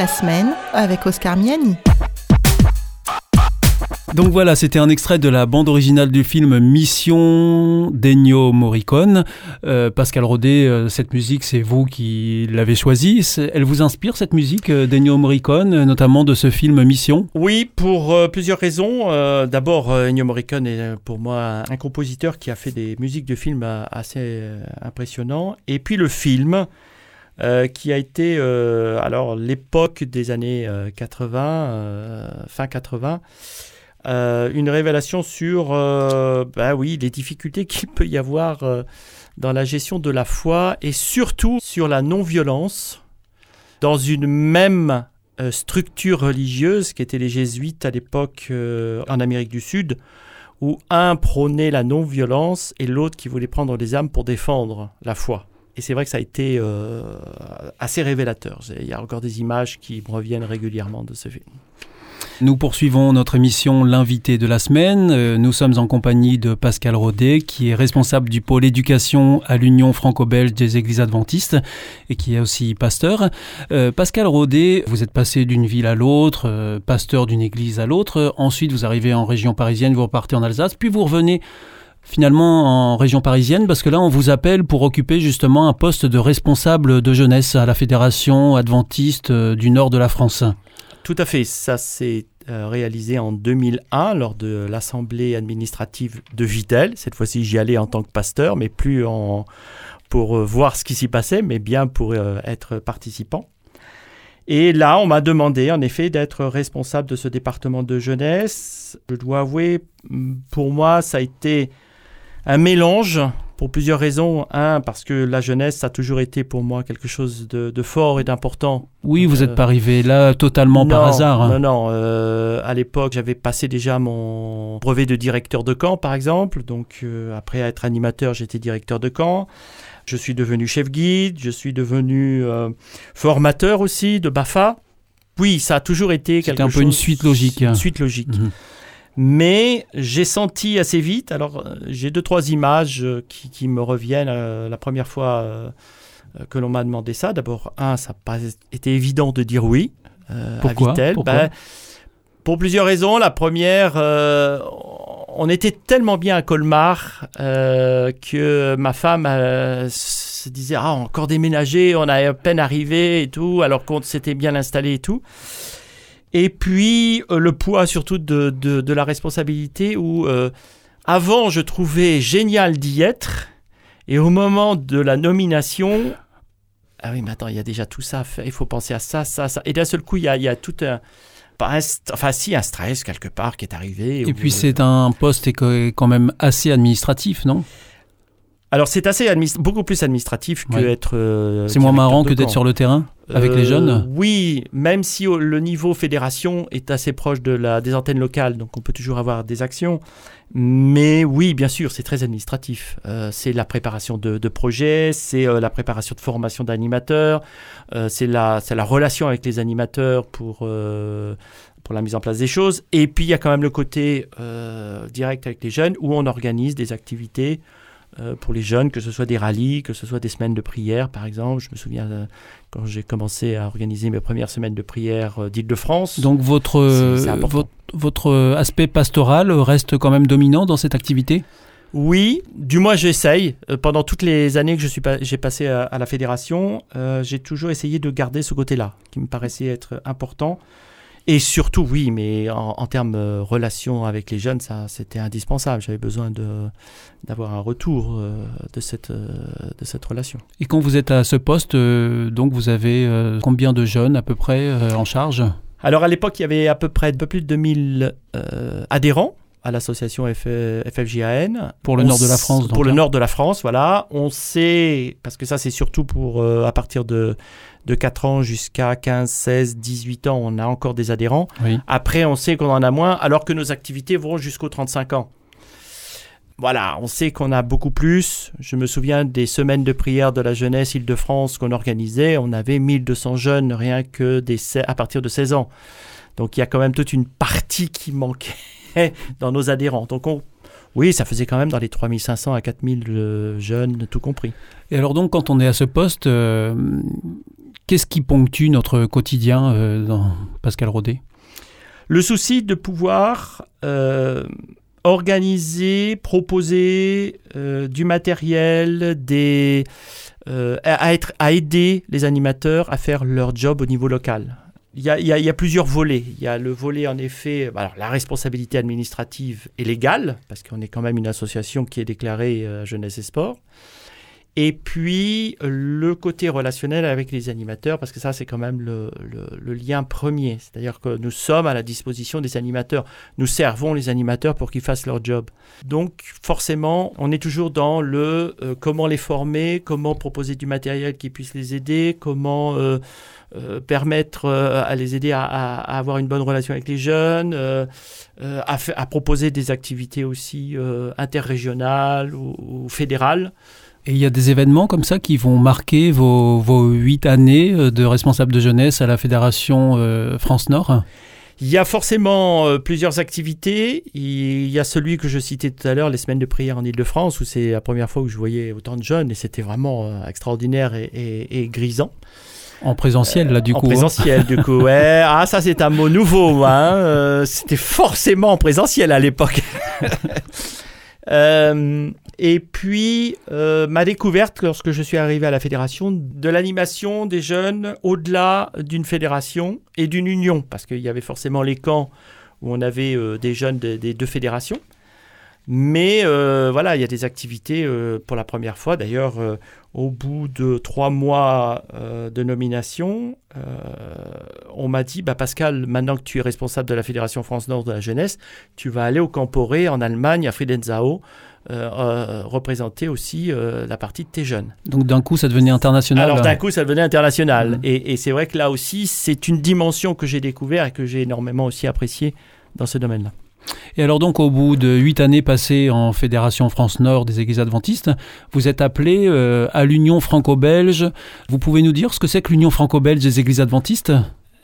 La semaine avec Oscar Miani. Donc voilà, c'était un extrait de la bande originale du film Mission d'Ennio Morricone. Euh, Pascal Rodet, euh, cette musique, c'est vous qui l'avez choisie. Elle vous inspire, cette musique euh, d'Ennio Morricone, euh, notamment de ce film Mission? Oui, pour euh, plusieurs raisons. Euh, D'abord, Ennio Morricone est pour moi un compositeur qui a fait des musiques de films assez impressionnants. Et puis le film, euh, qui a été, euh, alors l'époque des années euh, 80, euh, fin 80, euh, une révélation sur, bah oui, les difficultés qu'il peut y avoir dans la gestion de la foi et surtout sur la non-violence dans une même structure religieuse qui étaient les jésuites à l'époque en Amérique du Sud, où un prônait la non-violence et l'autre qui voulait prendre les âmes pour défendre la foi. Et c'est vrai que ça a été euh, assez révélateur. Il y a encore des images qui me reviennent régulièrement de ce film. Nous poursuivons notre émission L'invité de la semaine. Euh, Nous sommes en compagnie de Pascal Rodet, qui est responsable du pôle éducation à l'Union franco-belge des églises adventistes et qui est aussi pasteur. Euh, Pascal Rodet, vous êtes passé d'une ville à l'autre, pasteur d'une église à l'autre. Ensuite, vous arrivez en région parisienne, vous repartez en Alsace, puis vous revenez finalement en région parisienne parce que là, on vous appelle pour occuper justement un poste de responsable de jeunesse à la Fédération adventiste euh, du nord de la France. Tout à fait. Ça s'est euh, réalisé en 2001 lors de l'assemblée administrative de Vitel. Cette fois-ci, j'y allais en tant que pasteur, mais plus pour euh, voir ce qui s'y passait, mais bien pour être participant. Et là, on m'a demandé en effet d'être responsable de ce département de jeunesse. Je dois avouer, pour moi, ça a été un mélange pour plusieurs raisons. Un, parce que la jeunesse, ça a toujours été pour moi quelque chose de, de fort et d'important Oui, vous Euh, n'êtes pas arrivé là totalement par hasard. hein. Non, non. euh, à l'époque, j'avais passé déjà mon brevet de directeur de camp, par exemple. Donc, euh, après être animateur, j'étais directeur de camp. Je suis devenu chef guide. Je suis devenu euh, formateur aussi de Bafa. Oui, ça a toujours été C'était quelque un peu chose. une suite logique. Une suite logique. Mhm. Mais j'ai senti assez vite, alors euh, j'ai deux, trois images euh, qui, qui me reviennent euh, la première fois euh, que l'on m'a demandé ça. D'abord, un, ça n'a pas été évident de dire oui euh, Pourquoi à Vitel. Pourquoi Ben, pour plusieurs raisons. La première, on était tellement bien à Colmar que ma femme se disait Ah, encore déménagé, on a à peine arrivé et tout, alors qu'on s'était bien installé et tout. Et puis, euh, le poids surtout de, de, de la responsabilité où, euh, avant, je trouvais génial d'y être. Et au moment de la nomination, ah oui, mais attends, il y a déjà tout ça à faire. Il faut penser à ça, ça, ça. Et d'un seul coup, il y a, il y a tout un. Pas un enfin, si, un stress quelque part qui est arrivé. Et puis c'est un poste quand même assez administratif, non? Alors, c'est assez beaucoup plus administratif que Ouais. être. euh, C'est moins marrant que d'être sur le terrain avec les Euh, jeunes Oui, même si au- le niveau fédération est assez proche de la, des antennes locales, donc on peut toujours avoir des actions. Mais oui, bien sûr, c'est très administratif. Euh, c'est la préparation de, de projets, c'est la préparation de formation d'animateurs, c'est la, c'est la relation avec les animateurs pour, pour la mise en place des choses. Et puis il y a quand même le côté direct avec les jeunes où on organise des activités euh, pour les jeunes, que ce soit des rallyes, que ce soit des semaines de prière, par exemple. Je me souviens euh, quand j'ai commencé à organiser mes premières semaines de prière euh, d'Île-de-France. Donc votre, important. votre, votre aspect pastoral reste quand même dominant dans cette activité? Oui, du moins j'essaye. Euh, pendant toutes les années que je suis pas- j'ai passé à, à la fédération, euh, j'ai toujours essayé de garder ce côté-là, qui me paraissait être important. Et surtout, oui, mais en, en termes de relation avec les jeunes, ça, c'était indispensable. J'avais besoin de d'avoir un retour euh, de cette euh, de cette relation. Et quand vous êtes à ce poste, euh, donc vous avez euh, combien de jeunes à peu près euh, en charge? Alors à l'époque, il y avait à peu près un peu plus de 2000 euh, adhérents à l'association FFJAN. Pour le On nord de la France, donc, Pour le hein. nord de la France, voilà. On sait, parce que ça c'est surtout pour euh, à partir de, de 4 ans jusqu'à 15, 16, 18 ans, on a encore des adhérents. Oui. Après, on sait qu'on en a moins, alors que nos activités vont jusqu'aux 35 ans. Voilà, on sait qu'on a beaucoup plus. Je me souviens des semaines de prière de la jeunesse Île-de-France qu'on organisait. On avait 1200 jeunes rien que des, à partir de 16 ans. Donc il y a quand même toute une partie qui manquait dans nos adhérents. Donc on, oui, ça faisait quand même dans les 3500 à 4000 euh, jeunes, tout compris. Et alors donc quand on est à ce poste, euh, qu'est-ce qui ponctue notre quotidien euh, dans Pascal Rodet Le souci de pouvoir euh, organiser, proposer du matériel, des, à être, à aider les animateurs à faire leur job au niveau local. Il y, a, plusieurs volets. Il y a le volet, en effet, la responsabilité administrative et légale, parce qu'on est quand même une association qui est déclarée euh, Jeunesse et Sport. Et puis le côté relationnel avec les animateurs, parce que ça c'est quand même le, lien premier. C'est-à-dire que nous sommes à la disposition des animateurs. Nous servons les animateurs pour qu'ils fassent leur job. Donc forcément, on est toujours dans le euh, comment les former, comment proposer du matériel qui puisse les aider, comment euh, euh, permettre à les aider à, avoir une bonne relation avec les jeunes, à, proposer des activités aussi interrégionales ou fédérales. Et il y a des événements comme ça qui vont marquer vos, huit années euh, de responsable de jeunesse à la Fédération euh, France Nord? Il y a forcément euh, plusieurs activités. Il y a celui que je citais tout à l'heure, les semaines de prière en Ile-de-France, où c'est la première fois où je voyais autant de jeunes et c'était vraiment euh, extraordinaire et, et- et grisant. en présentiel là du en coup. hein. présentiel, du coup, ouais. [laughs] Ah, ça, c'est un mot nouveau, hein. C'était forcément en présentiel à l'époque. [laughs] Euh, et puis, euh, ma découverte, lorsque je suis arrivé à la fédération, de l'animation des jeunes au-delà d'une fédération et d'une union, parce qu'il y avait forcément les camps où on avait euh, des jeunes des, des deux fédérations. Mais euh, voilà, il y a des activités euh, pour la première fois. D'ailleurs, euh, au bout de trois mois de nomination, on m'a dit bah Pascal, maintenant que tu es responsable de la Fédération France Nord de la jeunesse, tu vas aller au Camporé en Allemagne, à Friedensau, représenter aussi la partie de tes jeunes. Donc d'un coup ça devenait international. Alors d'un coup, ça devenait international. Mhm. Et, et c'est vrai que là aussi, c'est une dimension que j'ai découvert et que j'ai énormément aussi appréciée dans ce domaine-là. Et alors donc au bout de huit années passées en Fédération France Nord des Églises Adventistes, vous êtes appelé euh, à l'Union franco-belge. Vous pouvez nous dire ce que c'est que l'Union franco-belge des Églises Adventistes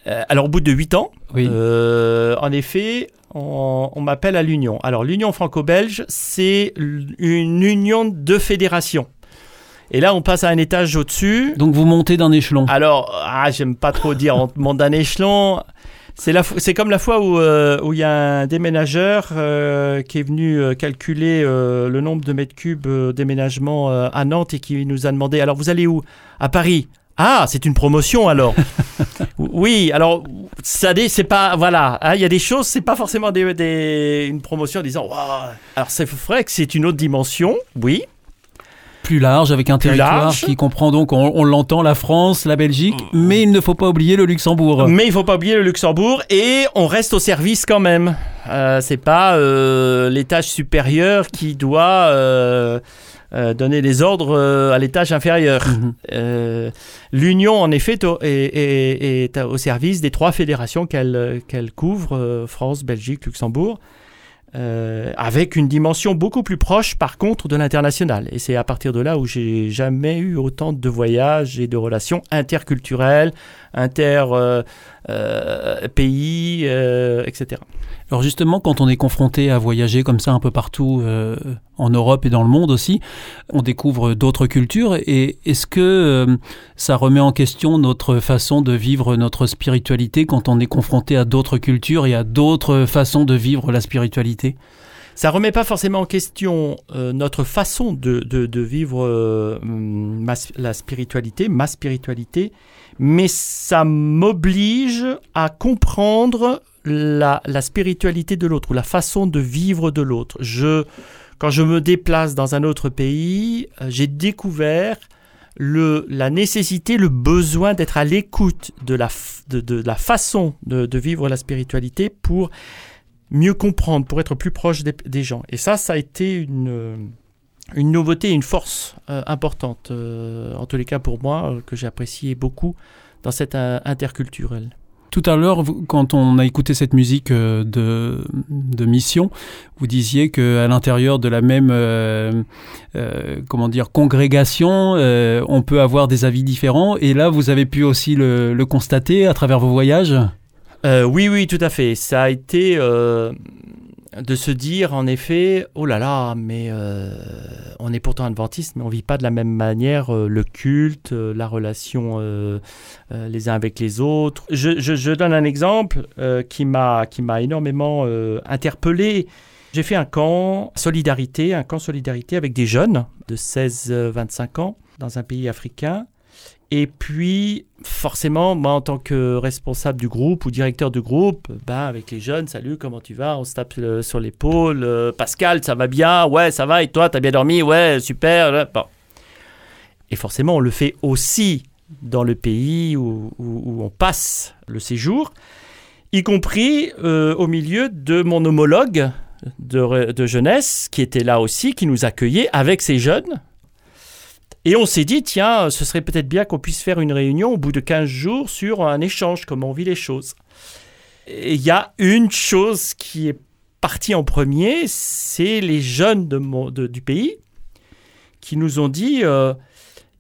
Euh, alors au bout de huit ans, Oui. Euh, en effet, on, on m'appelle à l'Union. Alors l'Union franco-belge, c'est une union de fédérations. Et là, on passe à un étage au-dessus. Donc vous montez d'un échelon. Alors, ah, j'aime pas trop dire on monte d'un échelon. C'est la c'est comme la fois où euh, où il y a un déménageur euh, qui est venu euh, calculer le nombre de mètres cubes déménagement à Nantes et qui nous a demandé alors vous allez où? À Paris. Ah, c'est une promotion alors. [laughs] oui, alors ça c'est pas voilà, hein, il y a des choses, c'est pas forcément des, des- une promotion en disant. Alors c'est vrai que c'est une autre dimension, oui, Plus large, avec un Plus territoire large. qui comprend donc, on, on l'entend, la France, la Belgique, mais il ne faut pas oublier le Luxembourg. Mais il faut pas oublier le Luxembourg et on reste au service quand même. Euh, c'est pas euh, l'étage supérieur qui doit euh, euh, donner les ordres à l'étage inférieur. Mhm. Euh, L'Union, en effet, est au- est, est- est au service des trois fédérations qu'elle qu'elle couvre, France, Belgique, Luxembourg, euh, avec une dimension beaucoup plus proche, par contre, de l'international. Et c'est à partir de là où j'ai jamais eu autant de voyages et de relations interculturelles, inter euh, euh, pays, euh, etc. Alors justement, quand on est confronté à voyager comme ça un peu partout euh, en Europe et dans le monde aussi, on découvre d'autres cultures. Et est-ce que euh, ça remet en question notre façon de vivre notre spiritualité quand on est confronté à d'autres cultures et à d'autres façons de vivre la spiritualité? Ça remet pas forcément en question euh, notre façon de, de- de vivre euh, ma- la spiritualité, ma spiritualité, mais ça m'oblige à comprendre la, spiritualité de l'autre ou la façon de vivre de l'autre. Quand je me déplace dans un autre pays, euh, j'ai découvert la nécessité, le besoin d'être à l'écoute de la, façon de, vivre la spiritualité pour mieux comprendre, pour être plus proche des, gens. Et ça, ça a été une, une nouveauté, une force euh, importante, euh, en tous les cas pour moi, euh, que j'ai apprécié beaucoup dans cette euh, interculturel. Tout à l'heure, quand on a écouté cette musique de, de mission, vous disiez que à l'intérieur de la même comment dire congrégation, on peut avoir des avis différents. Et là, vous avez pu aussi le, le constater à travers vos voyages? Oui, oui, tout à fait. Ça a été de se dire, en effet, oh là là, mais euh, on est pourtant adventiste, mais on vit pas de la même manière euh, le culte, euh, la relation les uns avec les autres. Je, je- donne un exemple qui m'a qui m'a énormément interpellé. J'ai fait un camp solidarité, un camp solidarité avec des jeunes de 16-25 ans dans un pays africain. Et puis, forcément, moi, en tant que responsable du groupe ou directeur du groupe, ben, avec les jeunes, salut, comment tu vas? On se tape sur l'épaule. euh, Pascal, ça va bien? Ouais, ça va. Et toi, t'as bien dormi? Ouais, super. Bon. Et forcément, on le fait aussi dans le pays où, où- on passe le séjour, y compris euh, au milieu de mon homologue de, de jeunesse qui était là aussi, qui nous accueillait avec ces jeunes. Et on s'est dit, tiens, ce serait peut-être bien qu'on puisse faire une réunion au bout de 15 jours sur un échange, comment on vit les choses. Et il y a une chose qui est partie en premier, c'est les jeunes de mon- de- du pays qui nous ont dit, euh,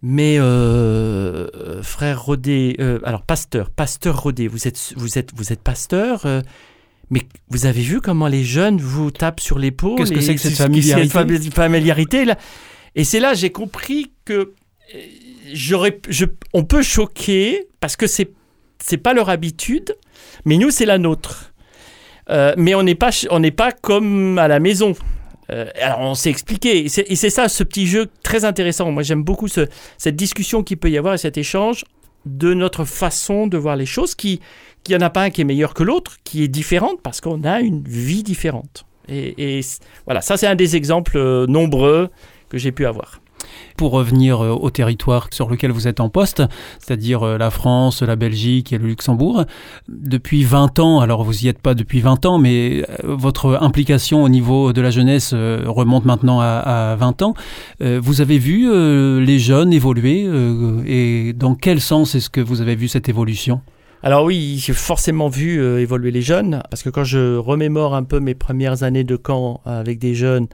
mais euh, frère Rodet, euh, alors pasteur, pasteur Rodet, vous êtes, vous êtes, vous êtes pasteur, euh, mais vous avez vu comment les jeunes vous tapent sur l'épaule Qu'est-ce que c'est que cette ce- familiarité? fami- familiarité là? Et c'est là j'ai compris que euh, on peut choquer parce que c'est c'est pas leur habitude, mais nous c'est la nôtre. Euh, mais on n'est pas on n'est pas comme à la maison. Euh, alors on s'est expliqué et c'est ça ce petit jeu très intéressant. Moi j'aime beaucoup ce- cette discussion qu'il peut y avoir et cet échange de notre façon de voir les choses qui qu'il n'y en a pas un qui est meilleur que l'autre, qui est différente parce qu'on a une vie différente. Et, voilà, ça c'est un des exemples nombreux que j'ai pu avoir. Pour revenir euh, au territoire sur lequel vous êtes en poste, c'est-à-dire euh, la France, la Belgique et le Luxembourg, depuis 20 ans, alors vous n'y êtes pas depuis 20 ans, mais euh, votre implication au niveau de la jeunesse remonte maintenant à, à 20 ans. Vous avez vu les jeunes évoluer et dans quel sens est-ce que vous avez vu cette évolution? Alors oui, j'ai forcément vu évoluer les jeunes, parce que quand je remémore un peu mes premières années de camp avec des jeunes,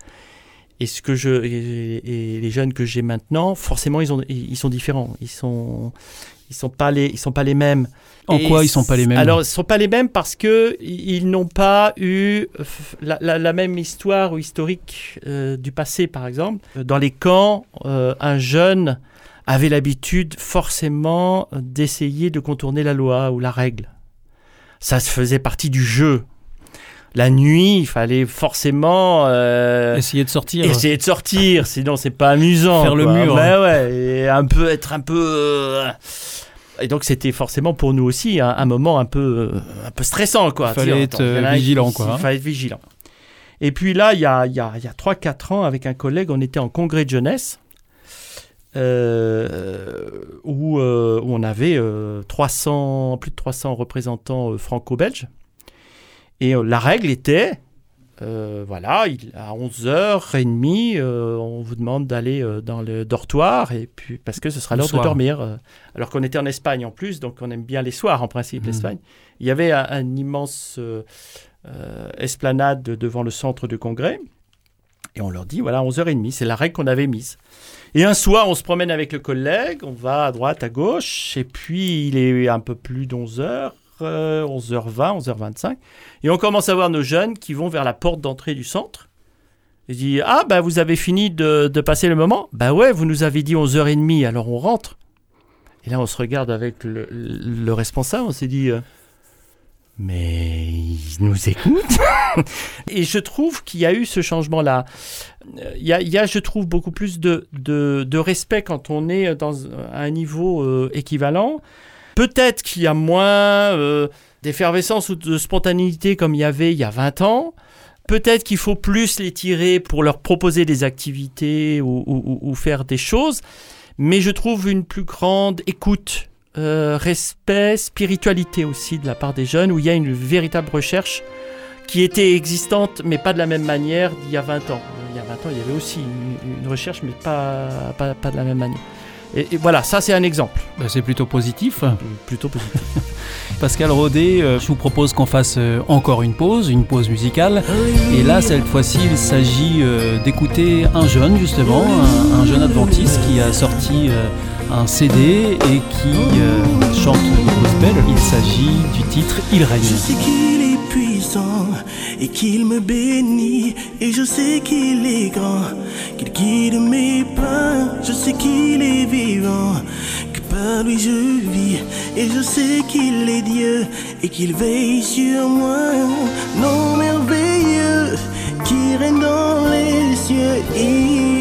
et, ce que je, et, et les jeunes que j'ai maintenant, forcément ils, ont, ils sont différents, ils sont, ils sont pas les, ils sont pas les mêmes. En Et quoi ils sont pas les mêmes Alors, ils sont pas les mêmes parce que ils n'ont pas eu euh, la, la- la même histoire ou historique euh, du passé, par exemple. Dans les camps, euh, un jeune avait l'habitude forcément d'essayer de contourner la loi ou la règle. Ça se faisait partie du jeu. La nuit, il fallait forcément euh, Essayer de sortir essayer de sortir, sinon c'est pas amusant. Faire le mur, hein. ouais, et un peu être un peu. euh, Et donc c'était forcément pour nous aussi un, un moment un peu, euh, un peu stressant, quoi. Il fallait être, euh, qui- vigilant, quoi, hein. Il fallait être vigilant. Et puis là, il y a, il y a, il y a 3-4 ans, avec un collègue, on était en congrès de jeunesse. où, où on avait euh, 300, plus de 300 représentants franco-belges. Et euh, la règle était, euh, voilà, il, à 11h30, euh, on vous demande d'aller euh, dans le dortoir, et puis, parce que ce sera l'heure de dormir. alors qu'on était en Espagne en plus, donc on aime bien les soirs en principe, Mhm. l'Espagne. Il y avait un, un immense esplanade devant le centre de congrès. Et on leur dit, voilà, 11h30, c'est la règle qu'on avait mise. Et un soir, on se promène avec le collègue, on va à droite, à gauche, et puis il est un peu plus d'11h, euh, 11h20, 11h25. Et on commence à voir nos jeunes qui vont vers la porte d'entrée du centre. Ils disent Ah, bah vous avez fini de, passer le moment? Bah ouais, vous nous avez dit 11h30, alors on rentre. Et là, on se regarde avec le, le responsable, on s'est dit euh, Mais ils nous écoutent [laughs] Et je trouve qu'il y a eu ce changement-là. Euh, Il y a, il je trouve, beaucoup plus de, respect quand on est dans un niveau euh, équivalent. Peut-être qu'il y a moins euh, d'effervescence ou de spontanéité comme il y avait il y a 20 ans. Peut-être qu'il faut plus les tirer pour leur proposer des activités ou, faire des choses. Mais je trouve une plus grande écoute, euh, respect, spiritualité aussi de la part des jeunes, où il y a une véritable recherche qui était existante, mais pas de la même manière d'il y a 20 ans. Il y a 20 ans, il y avait aussi une, une recherche, mais pas, pas, pas de la même manière. Et, et voilà, ça c'est un exemple, Ben, c'est plutôt positif. plutôt positif. [laughs] Pascal Rodet, euh, je vous propose qu'on fasse euh, encore une pause, une pause musicale. Et là, cette fois-ci, il s'agit euh, d'écouter un jeune, justement, un, un jeune adventiste qui a sorti euh, un CD et qui euh, chante le gospel. Il s'agit du titre Il règne. Et qu'il me bénit. Et je sais qu'il est grand, qu'il guide mes pas. Je sais qu'il est vivant, que par lui je vis. Et je sais qu'il est Dieu et qu'il veille sur moi. Non merveilleux qui règne dans les cieux.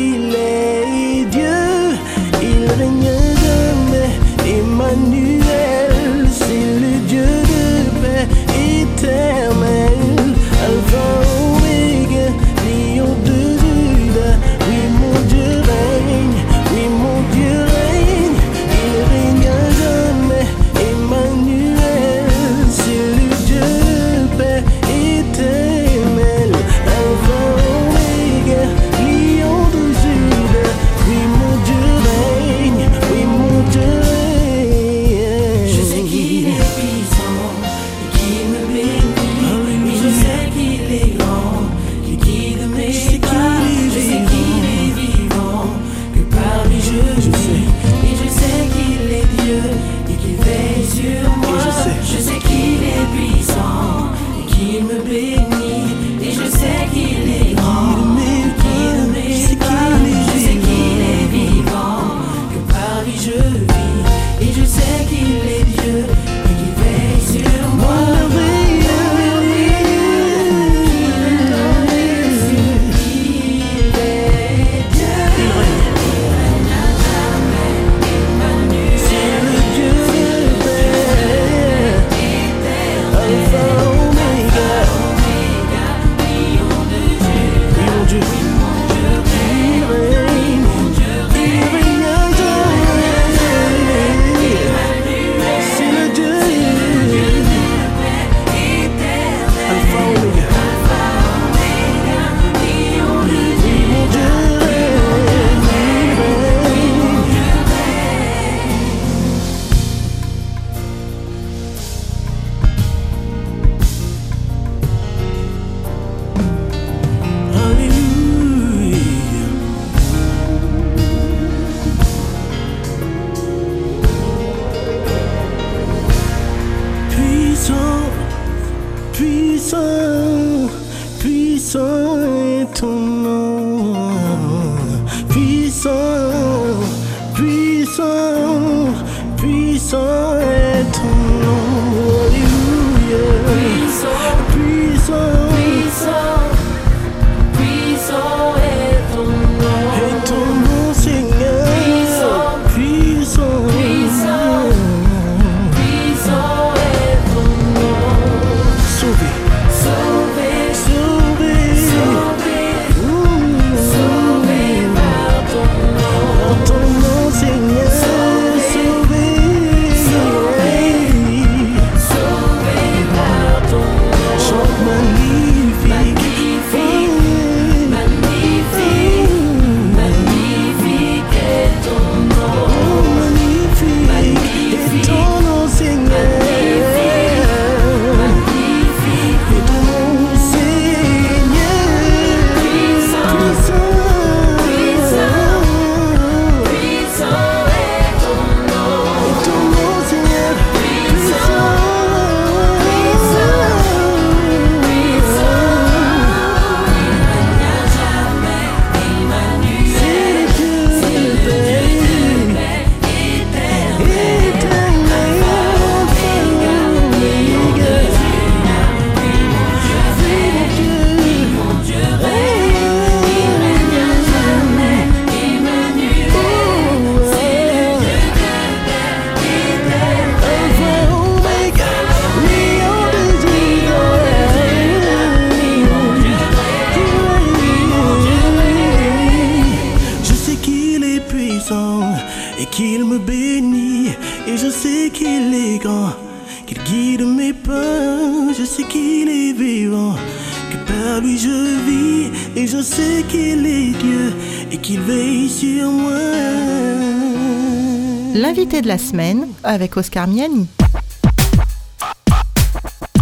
La semaine avec Oscar Miani.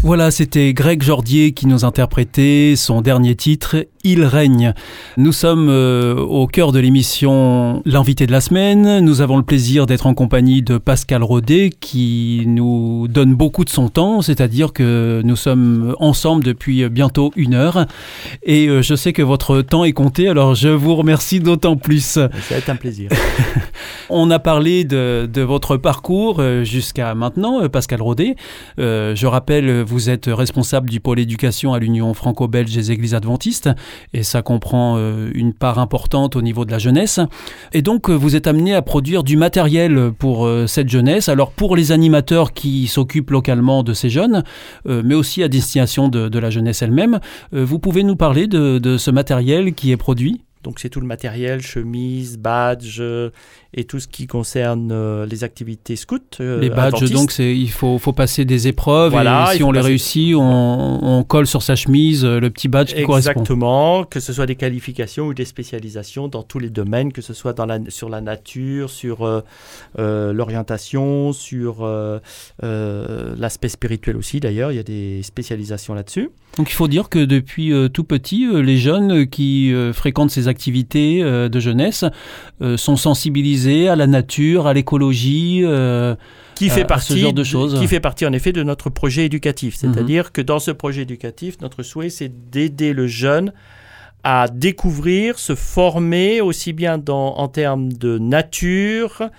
Voilà, c'était Greg Jordier qui nous interprétait son dernier titre, Il règne. Nous sommes euh, au cœur de l'émission L'invité de la semaine. Nous avons le plaisir d'être en compagnie de Pascal Rodet qui nous donne beaucoup de son temps, c'est-à-dire que nous sommes ensemble depuis bientôt une heure. Et euh, je sais que votre temps est compté, alors je vous remercie d'autant plus. Ça va être un plaisir. [laughs] On a parlé de, de votre parcours euh, jusqu'à maintenant, Pascal Rodet. Euh, je rappelle, vous êtes responsable du pôle éducation à l'Union franco-belge des églises adventistes, et ça comprend une part importante au niveau de la jeunesse. Et donc, euh, vous êtes amené à produire du matériel pour euh, cette jeunesse, alors pour les animateurs qui s'occupent localement de ces jeunes, euh, mais aussi à destination de, la jeunesse elle-même. Euh, vous pouvez nous parler de ce matériel qui est produit? Donc c'est tout le matériel, chemise, badge euh, et tout ce qui concerne euh, les activités scouts. euh, Les badges, adventistes. donc, il faut, faut passer des épreuves Voilà, et si on les passer- réussit, on, on colle sur sa chemise le petit badge qui correspond. Exactement, que ce soit des qualifications ou des spécialisations dans tous les domaines, que ce soit dans la, sur la nature, sur l'orientation, sur l'aspect spirituel aussi d'ailleurs, il y a des spécialisations là-dessus. Donc il faut dire que depuis tout petit, les jeunes qui fréquentent ces activités euh, de jeunesse euh, sont sensibilisés à la nature, à l'écologie. euh, Qui fait partie ce genre de choses. qui fait partie en effet de notre projet éducatif. C'est-à-dire que dans ce projet éducatif, notre souhait c'est d'aider le jeune à découvrir, se former aussi bien dans, en termes de nature,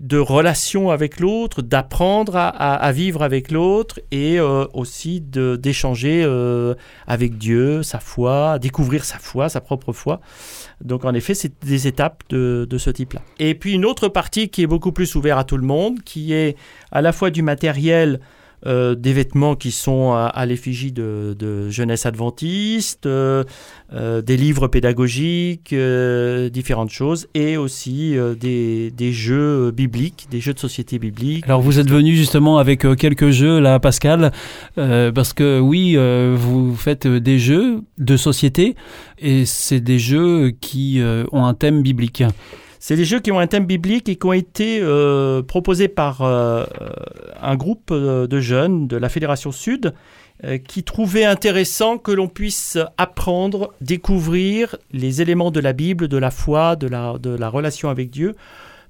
de relation avec l'autre, d'apprendre à, vivre avec l'autre et euh, aussi d'échanger euh, avec Dieu, sa foi, découvrir sa foi, sa propre foi. Donc en effet, c'est des étapes de, de ce type-là. Et puis une autre partie qui est beaucoup plus ouverte à tout le monde, qui est à la fois du matériel, euh, des vêtements qui sont à, l'effigie de, de jeunesse adventiste, euh, euh, des livres pédagogiques, différentes choses, et aussi des, des jeux bibliques, des jeux de société biblique. Alors vous êtes venu justement avec quelques jeux là, Pascal, parce que oui, vous faites des jeux de société et c'est des jeux qui ont un thème biblique. C'est des jeux qui ont un thème biblique et qui ont été euh, proposés par euh, un groupe euh, de jeunes de la Fédération Sud euh, qui trouvaient intéressant que l'on puisse apprendre, découvrir les éléments de la Bible, de la foi, de la relation avec Dieu,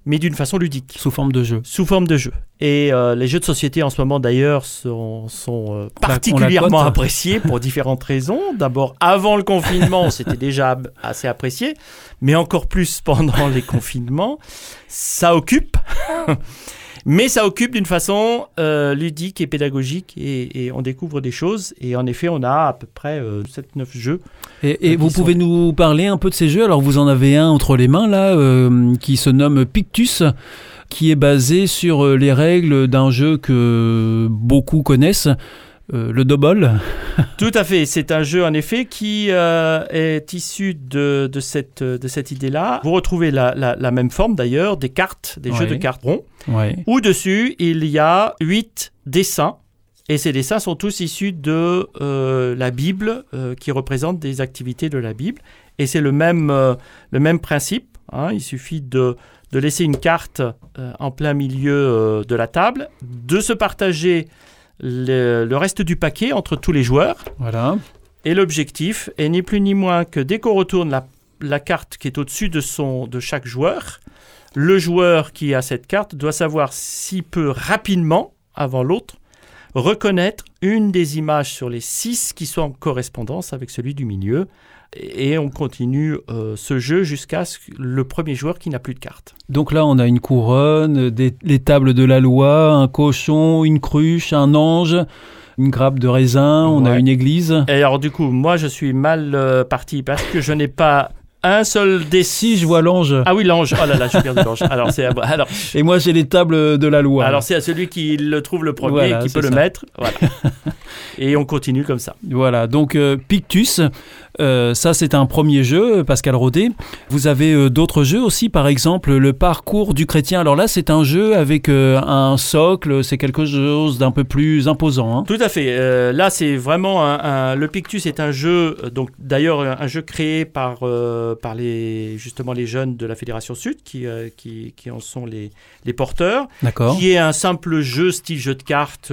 mais d'une façon ludique, Sous forme de jeu. sous forme de jeu. Et euh, les jeux de société en ce moment d'ailleurs sont, sont euh, particulièrement appréciés pour différentes raisons. D'abord, avant le confinement, c'était déjà assez apprécié, mais encore plus pendant les confinements. Ça occupe, mais ça occupe d'une façon euh, ludique et pédagogique et, et on découvre des choses. Et en effet, on a à peu près 7-9 jeux. Et, et Qui vous sont- pouvez nous parler un peu de ces jeux? Alors vous en avez un entre les mains là, euh, qui se nomme Pictus, qui est basé sur euh, les règles d'un jeu que beaucoup connaissent, euh, le double. [laughs] Tout à fait. C'est un jeu en effet qui euh, est issu de, de cette, de cette idée-là. Vous retrouvez la, la- la même forme d'ailleurs, des cartes, des jeux de cartes ronds, Ouais. où dessus il y a huit dessins. Et ces dessins sont tous issus de euh, la Bible, qui représentent des activités de la Bible. Et c'est le même, le même principe. hein. Il suffit de, de laisser une carte en plein milieu de la table, de se partager le- le reste du paquet entre tous les joueurs. Voilà. Et l'objectif est ni plus ni moins que dès qu'on retourne la, la carte qui est au-dessus de, son, de chaque joueur, le joueur qui a cette carte doit savoir s'il peut rapidement, avant l'autre, reconnaître une des images sur les six qui sont en correspondance avec celui du milieu. Et on continue euh, ce jeu jusqu'à ce que le premier joueur qui n'a plus de carte. Donc là, on a une couronne, des, les tables de la loi, un cochon, une cruche, un ange, une grappe de raisin, on a une église. Et alors du coup, moi je suis mal euh, parti parce que je n'ai pas un seul des Si je vois l'ange, Ah oui, l'ange. Oh là là, j'ai perdu l'ange. Alors c'est alors et moi j'ai les tables de la loi. Alors c'est à celui qui le trouve le premier Voilà, qui peut le mettre. Voilà. [laughs] Et on continue comme ça. Voilà, donc euh, Pictus, Euh, ça, c'est un premier jeu, Pascal Rodet. Vous avez euh, d'autres jeux aussi, par exemple le parcours du chrétien. Alors là, c'est un jeu avec euh, un socle, c'est quelque chose d'un peu plus imposant. hein. Tout à fait. Là, c'est vraiment un, un- le Pictus est un jeu, donc d'ailleurs un jeu créé par par les justement les jeunes de la Fédération Sud qui qui, qui en sont les les porteurs, D'accord. qui est un simple jeu style jeu de cartes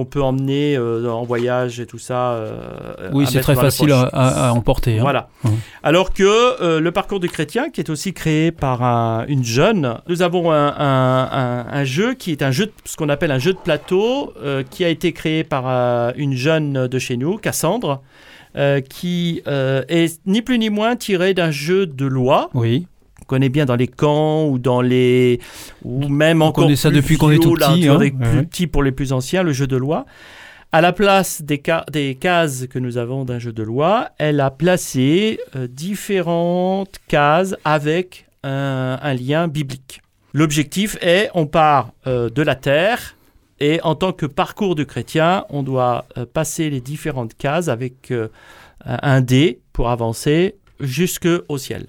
qu'on peut emmener euh, en voyage et tout ça. euh, Oui, c'est très facile à, emporter. hein. Voilà. Mhm. Alors que euh, le parcours du chrétien, qui est aussi créé par un- une jeune, nous avons un, un- un- un jeu qui est un jeu, de- ce qu'on appelle un jeu de plateau, qui a été créé par une jeune de chez nous, Cassandre, qui est ni plus ni moins tiré d'un jeu de loi Oui. Connaît bien dans les camps ou dans les ou même encore connaît ça depuis qu'on est tout là, petit, vois, hein. Ouais, plus petit pour les plus anciens, le jeu de loi. À la place des, ca- des cases que nous avons d'un jeu de loi, elle a placé euh, différentes cases avec un, un lien biblique. L'objectif est, on part euh, de la terre et en tant que parcours du chrétien, on doit euh, passer les différentes cases avec un un dé pour avancer jusqu'au ciel.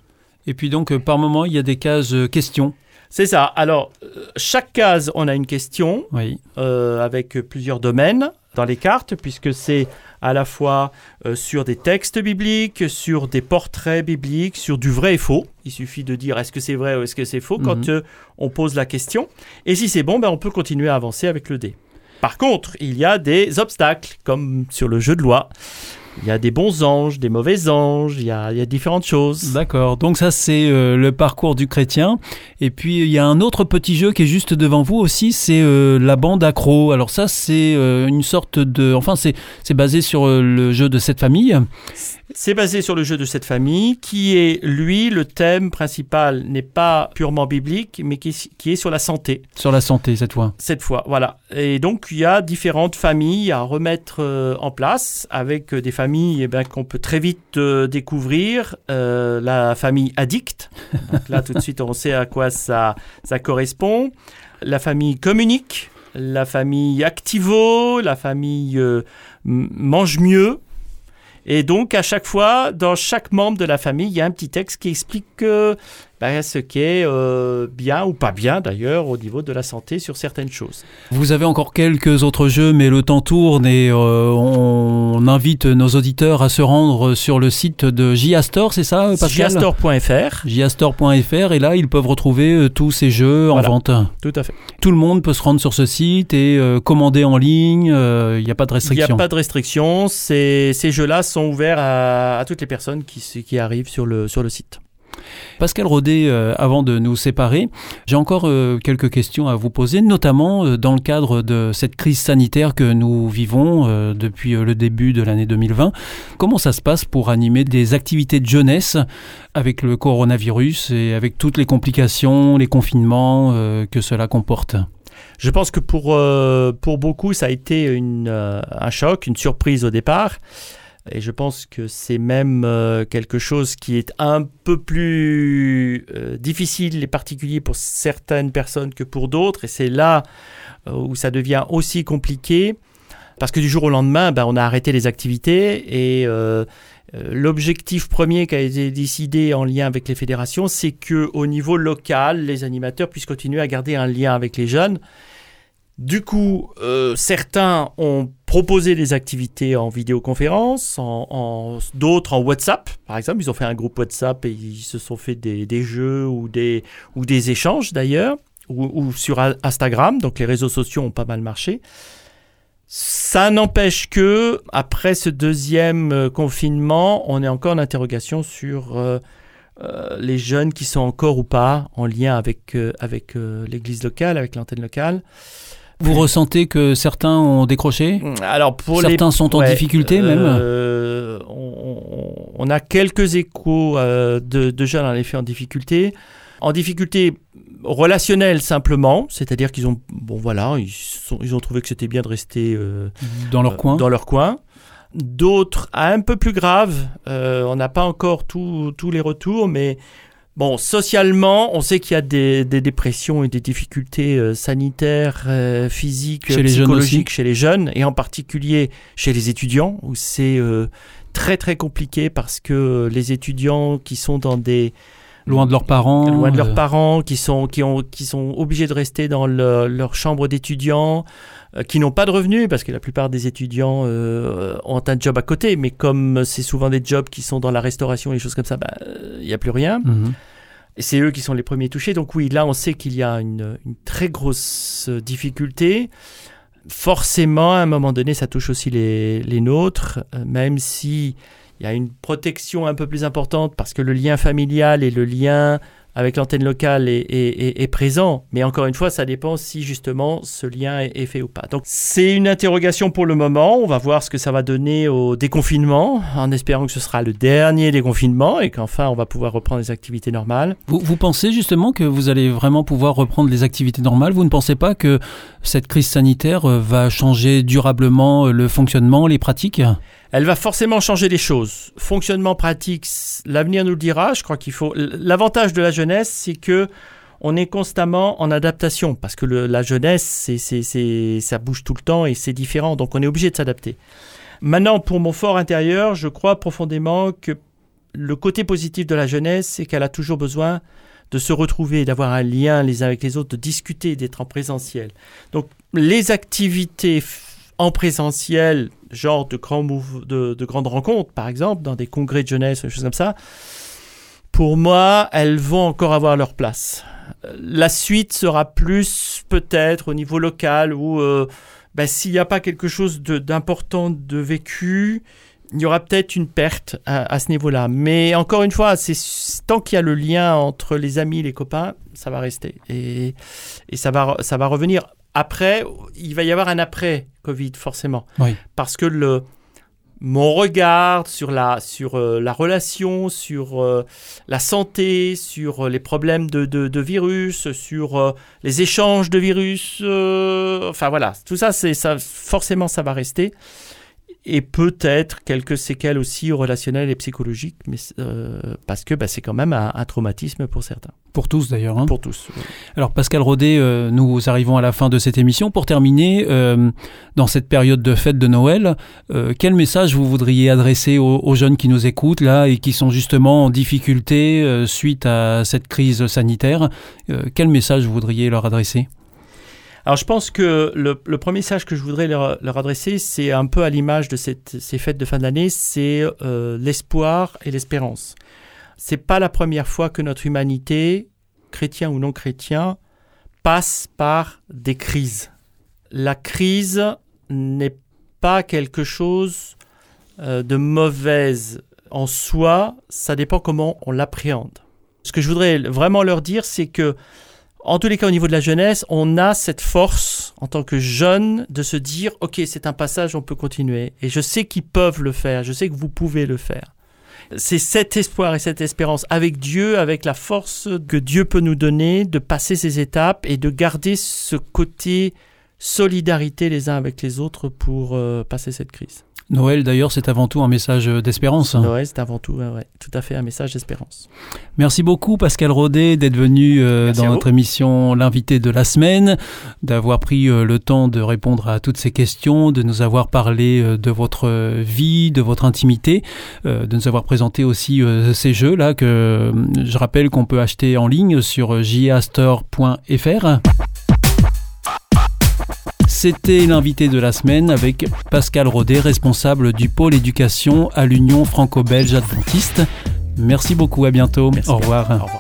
Et puis donc, euh, par moment, il y a des cases euh, questions. C'est ça. Alors, euh, chaque case, on a une question Oui. euh, avec plusieurs domaines dans les cartes, puisque c'est à la fois euh, sur des textes bibliques, sur des portraits bibliques, sur du vrai et faux. Il suffit de dire est-ce que c'est vrai ou est-ce que c'est faux quand Mhm. euh, on pose la question. Et si c'est bon, ben, on peut continuer à avancer avec le dé. Par contre, il y a des obstacles, comme sur le jeu de loi. Il y a des bons anges, des mauvais anges, il y a, il y a différentes choses. D'accord. Donc ça, c'est euh, le parcours du chrétien. Et puis, il y a un autre petit jeu qui est juste devant vous aussi, c'est euh, la bande accro. Alors ça, c'est euh, une sorte de... Enfin, c'est basé sur le jeu de cette famille. C'est basé sur le jeu de cette famille, qui est, lui, le thème principal n'est pas purement biblique, mais qui, qui est sur la santé, Sur la santé, cette fois. cette fois. Voilà. Et donc, il y a différentes familles à remettre en place, avec des familles eh ben, qu'on peut très vite euh, découvrir. Euh, la famille addict. Là, tout de suite, on sait à quoi ça, ça correspond. La famille communique. La famille activo. La famille euh, mange mieux. Et donc, à chaque fois, dans chaque membre de la famille, il y a un petit texte qui explique euh, ben, ce qui est euh, bien ou pas bien, d'ailleurs, au niveau de la santé sur certaines choses. Vous avez encore quelques autres jeux, mais le temps tourne et euh, on invite nos auditeurs à se rendre sur le site de JAstore, c'est ça, Pascal? Giastor.fr, JAstore.fr et là, ils peuvent retrouver euh, tous ces jeux Voilà. en vente. tout à fait. Tout le monde peut se rendre sur ce site et euh, commander en ligne. euh, Il n'y a pas de Il n'y restriction. a pas de restriction. Ces, ces jeux-là sont ouverts à, à toutes les personnes qui, qui arrivent sur le, sur le site. Pascal Rodet, euh, avant de nous séparer, j'ai encore euh, quelques questions à vous poser, notamment euh, dans le cadre de cette crise sanitaire que nous vivons depuis le début de l'année 2020. Comment ça se passe pour animer des activités de jeunesse avec le coronavirus et avec toutes les complications, les confinements que cela comporte? Je pense que pour, pour beaucoup, ça a été un choc, une surprise au départ. Et je pense que c'est même euh, quelque chose qui est un peu plus euh, difficile et particulier pour certaines personnes que pour d'autres. Et c'est là euh, où ça devient aussi compliqué. Parce que du jour au lendemain, ben, on a arrêté les activités et l'objectif premier qui a été décidé en lien avec les fédérations, c'est que au niveau local, les animateurs puissent continuer à garder un lien avec les jeunes. Du coup, certains ont proposé des activités en vidéoconférence, en, d'autres en WhatsApp. Par exemple, ils ont fait un groupe WhatsApp et ils se sont fait des, jeux ou des, ou des échanges d'ailleurs, ou, sur Instagram. Donc les réseaux sociaux ont pas mal marché. Ça n'empêche que après ce deuxième euh, confinement, on est encore en interrogation sur euh, euh, les jeunes qui sont encore ou pas en lien avec, avec l'église locale, avec l'antenne locale. Vous ressentez que certains ont décroché Alors pour Certains les sont en Ouais, difficulté même euh, on, a quelques échos euh, de, de jeunes en effet en difficulté. En difficulté relationnelle simplement, c'est-à-dire qu'ils ont bon voilà, ils, sont, ils ont trouvé que c'était bien de rester euh, dans leur coin Dans leur coin. D'autres un peu plus graves, on n'a pas encore tous les retours, mais Bon, socialement, on sait qu'il y a des, des dépressions et des difficultés euh, sanitaires, euh, physiques, Chez psychologiques chez les jeunes, et en particulier chez les étudiants, où c'est euh, très très compliqué parce que les étudiants qui sont dans des Loin de leurs parents. loin de leurs parents, qui sont, qui ont, qui sont obligés de rester dans le- leur chambre d'étudiants, qui n'ont pas de revenus, parce que la plupart des étudiants euh, ont un job à côté, mais comme c'est souvent des jobs qui sont dans la restauration et des choses comme ça, bah, euh, il n'y a plus rien. mhm. Et c'est eux qui sont les premiers touchés. Donc oui, là, on sait qu'il y a une, une très grosse euh, difficulté. Forcément, à un moment donné, ça touche aussi les, les nôtres, euh, même si il y a une protection un peu plus importante parce que le lien familial et le lien avec l'antenne locale est, présent. Mais encore une fois, ça dépend si justement ce lien est, est fait ou pas. Donc c'est une interrogation pour le moment. On va voir ce que ça va donner au déconfinement, en espérant que ce sera le dernier déconfinement et qu'enfin on va pouvoir reprendre les activités normales. Vous, vous pensez justement que vous allez vraiment pouvoir reprendre les activités normales? Vous ne pensez pas que cette crise sanitaire euh, va changer durablement euh, le fonctionnement, les pratiques? Elle va forcément changer les choses. Fonctionnement pratique, l'avenir nous le dira. Je crois qu'il faut. L'avantage de la jeunesse, c'est que on est constamment en adaptation parce que la jeunesse, c'est, c'est, c'est- ça bouge tout le temps et c'est différent. Donc on est obligé de s'adapter. Maintenant, pour mon fort intérieur, je crois profondément que le côté positif de la jeunesse, c'est qu'elle a toujours besoin de se retrouver, d'avoir un lien les uns avec les autres, de discuter, d'être en présentiel. Donc les activités en présentiel, genre de, grands de, de grandes rencontres, par exemple, dans des congrès de jeunesse, des choses comme ça, pour moi, elles vont encore avoir leur place. La suite sera plus peut-être au niveau local où ben, s'il n'y a pas quelque chose d'important de, vécu, il y aura peut-être une perte à, ce niveau-là. Mais encore une fois, c'est tant qu'il y a le lien entre les amis, les copains, ça va rester et, ça va revenir. Après, il va y avoir un après Covid forcément, Oui. parce que le mon regard sur la sur euh, la relation, sur euh, la santé, sur euh, les problèmes de, de, de virus, sur les échanges de virus, enfin voilà, tout ça c'est ça forcément ça va rester et peut-être quelques séquelles aussi relationnelles et psychologiques, mais euh, parce que bah, c'est quand même un, un traumatisme pour certains, Pour tous d'ailleurs. hein. pour tous. Alors Pascal Rodet, euh, nous arrivons à la fin de cette émission. Pour terminer, euh, dans cette période de fête de Noël, euh, quel message vous voudriez adresser aux, aux jeunes qui nous écoutent là et qui sont justement en difficulté euh, suite à cette crise sanitaire Euh, Quel message vous voudriez leur adresser? Alors je pense que le, premier message que je voudrais leur, adresser, c'est un peu à l'image de ces fêtes de fin d'année, c'est euh, l'espoir et l'espérance. C'est pas la première fois que notre humanité, chrétien ou non chrétien, passe par des crises. La crise n'est pas quelque chose euh, de mauvaise en soi, ça dépend comment on l'appréhende. Ce que je voudrais vraiment leur dire, c'est que en tous les cas, au niveau de la jeunesse, on a cette force en tant que jeune de se dire, OK, c'est un passage, on peut continuer. Et je sais qu'ils peuvent le faire, je sais que vous pouvez le faire. C'est cet espoir et cette espérance avec Dieu, avec la force que Dieu peut nous donner de passer ces étapes et de garder ce côté solidarité les uns avec les autres pour euh, passer cette crise. Noël d'ailleurs, c'est avant tout un message d'espérance. Noël, c'est avant tout, ouais, ouais, tout à fait un message d'espérance. Merci beaucoup Pascal Rodet d'être venu euh, dans notre émission L'invité de la semaine, d'avoir pris euh, le temps de répondre à toutes ces questions, de nous avoir parlé euh, de votre euh, vie, de votre intimité, euh, de nous avoir présenté aussi euh, ces jeux là que euh, je rappelle qu'on peut acheter en ligne sur euh, jastore.fr. C'était l'invité de la semaine avec Pascal Rodet, responsable du pôle éducation à l'Union franco-belge adventiste. Merci beaucoup, à bientôt. Merci Au bien. revoir. Au revoir.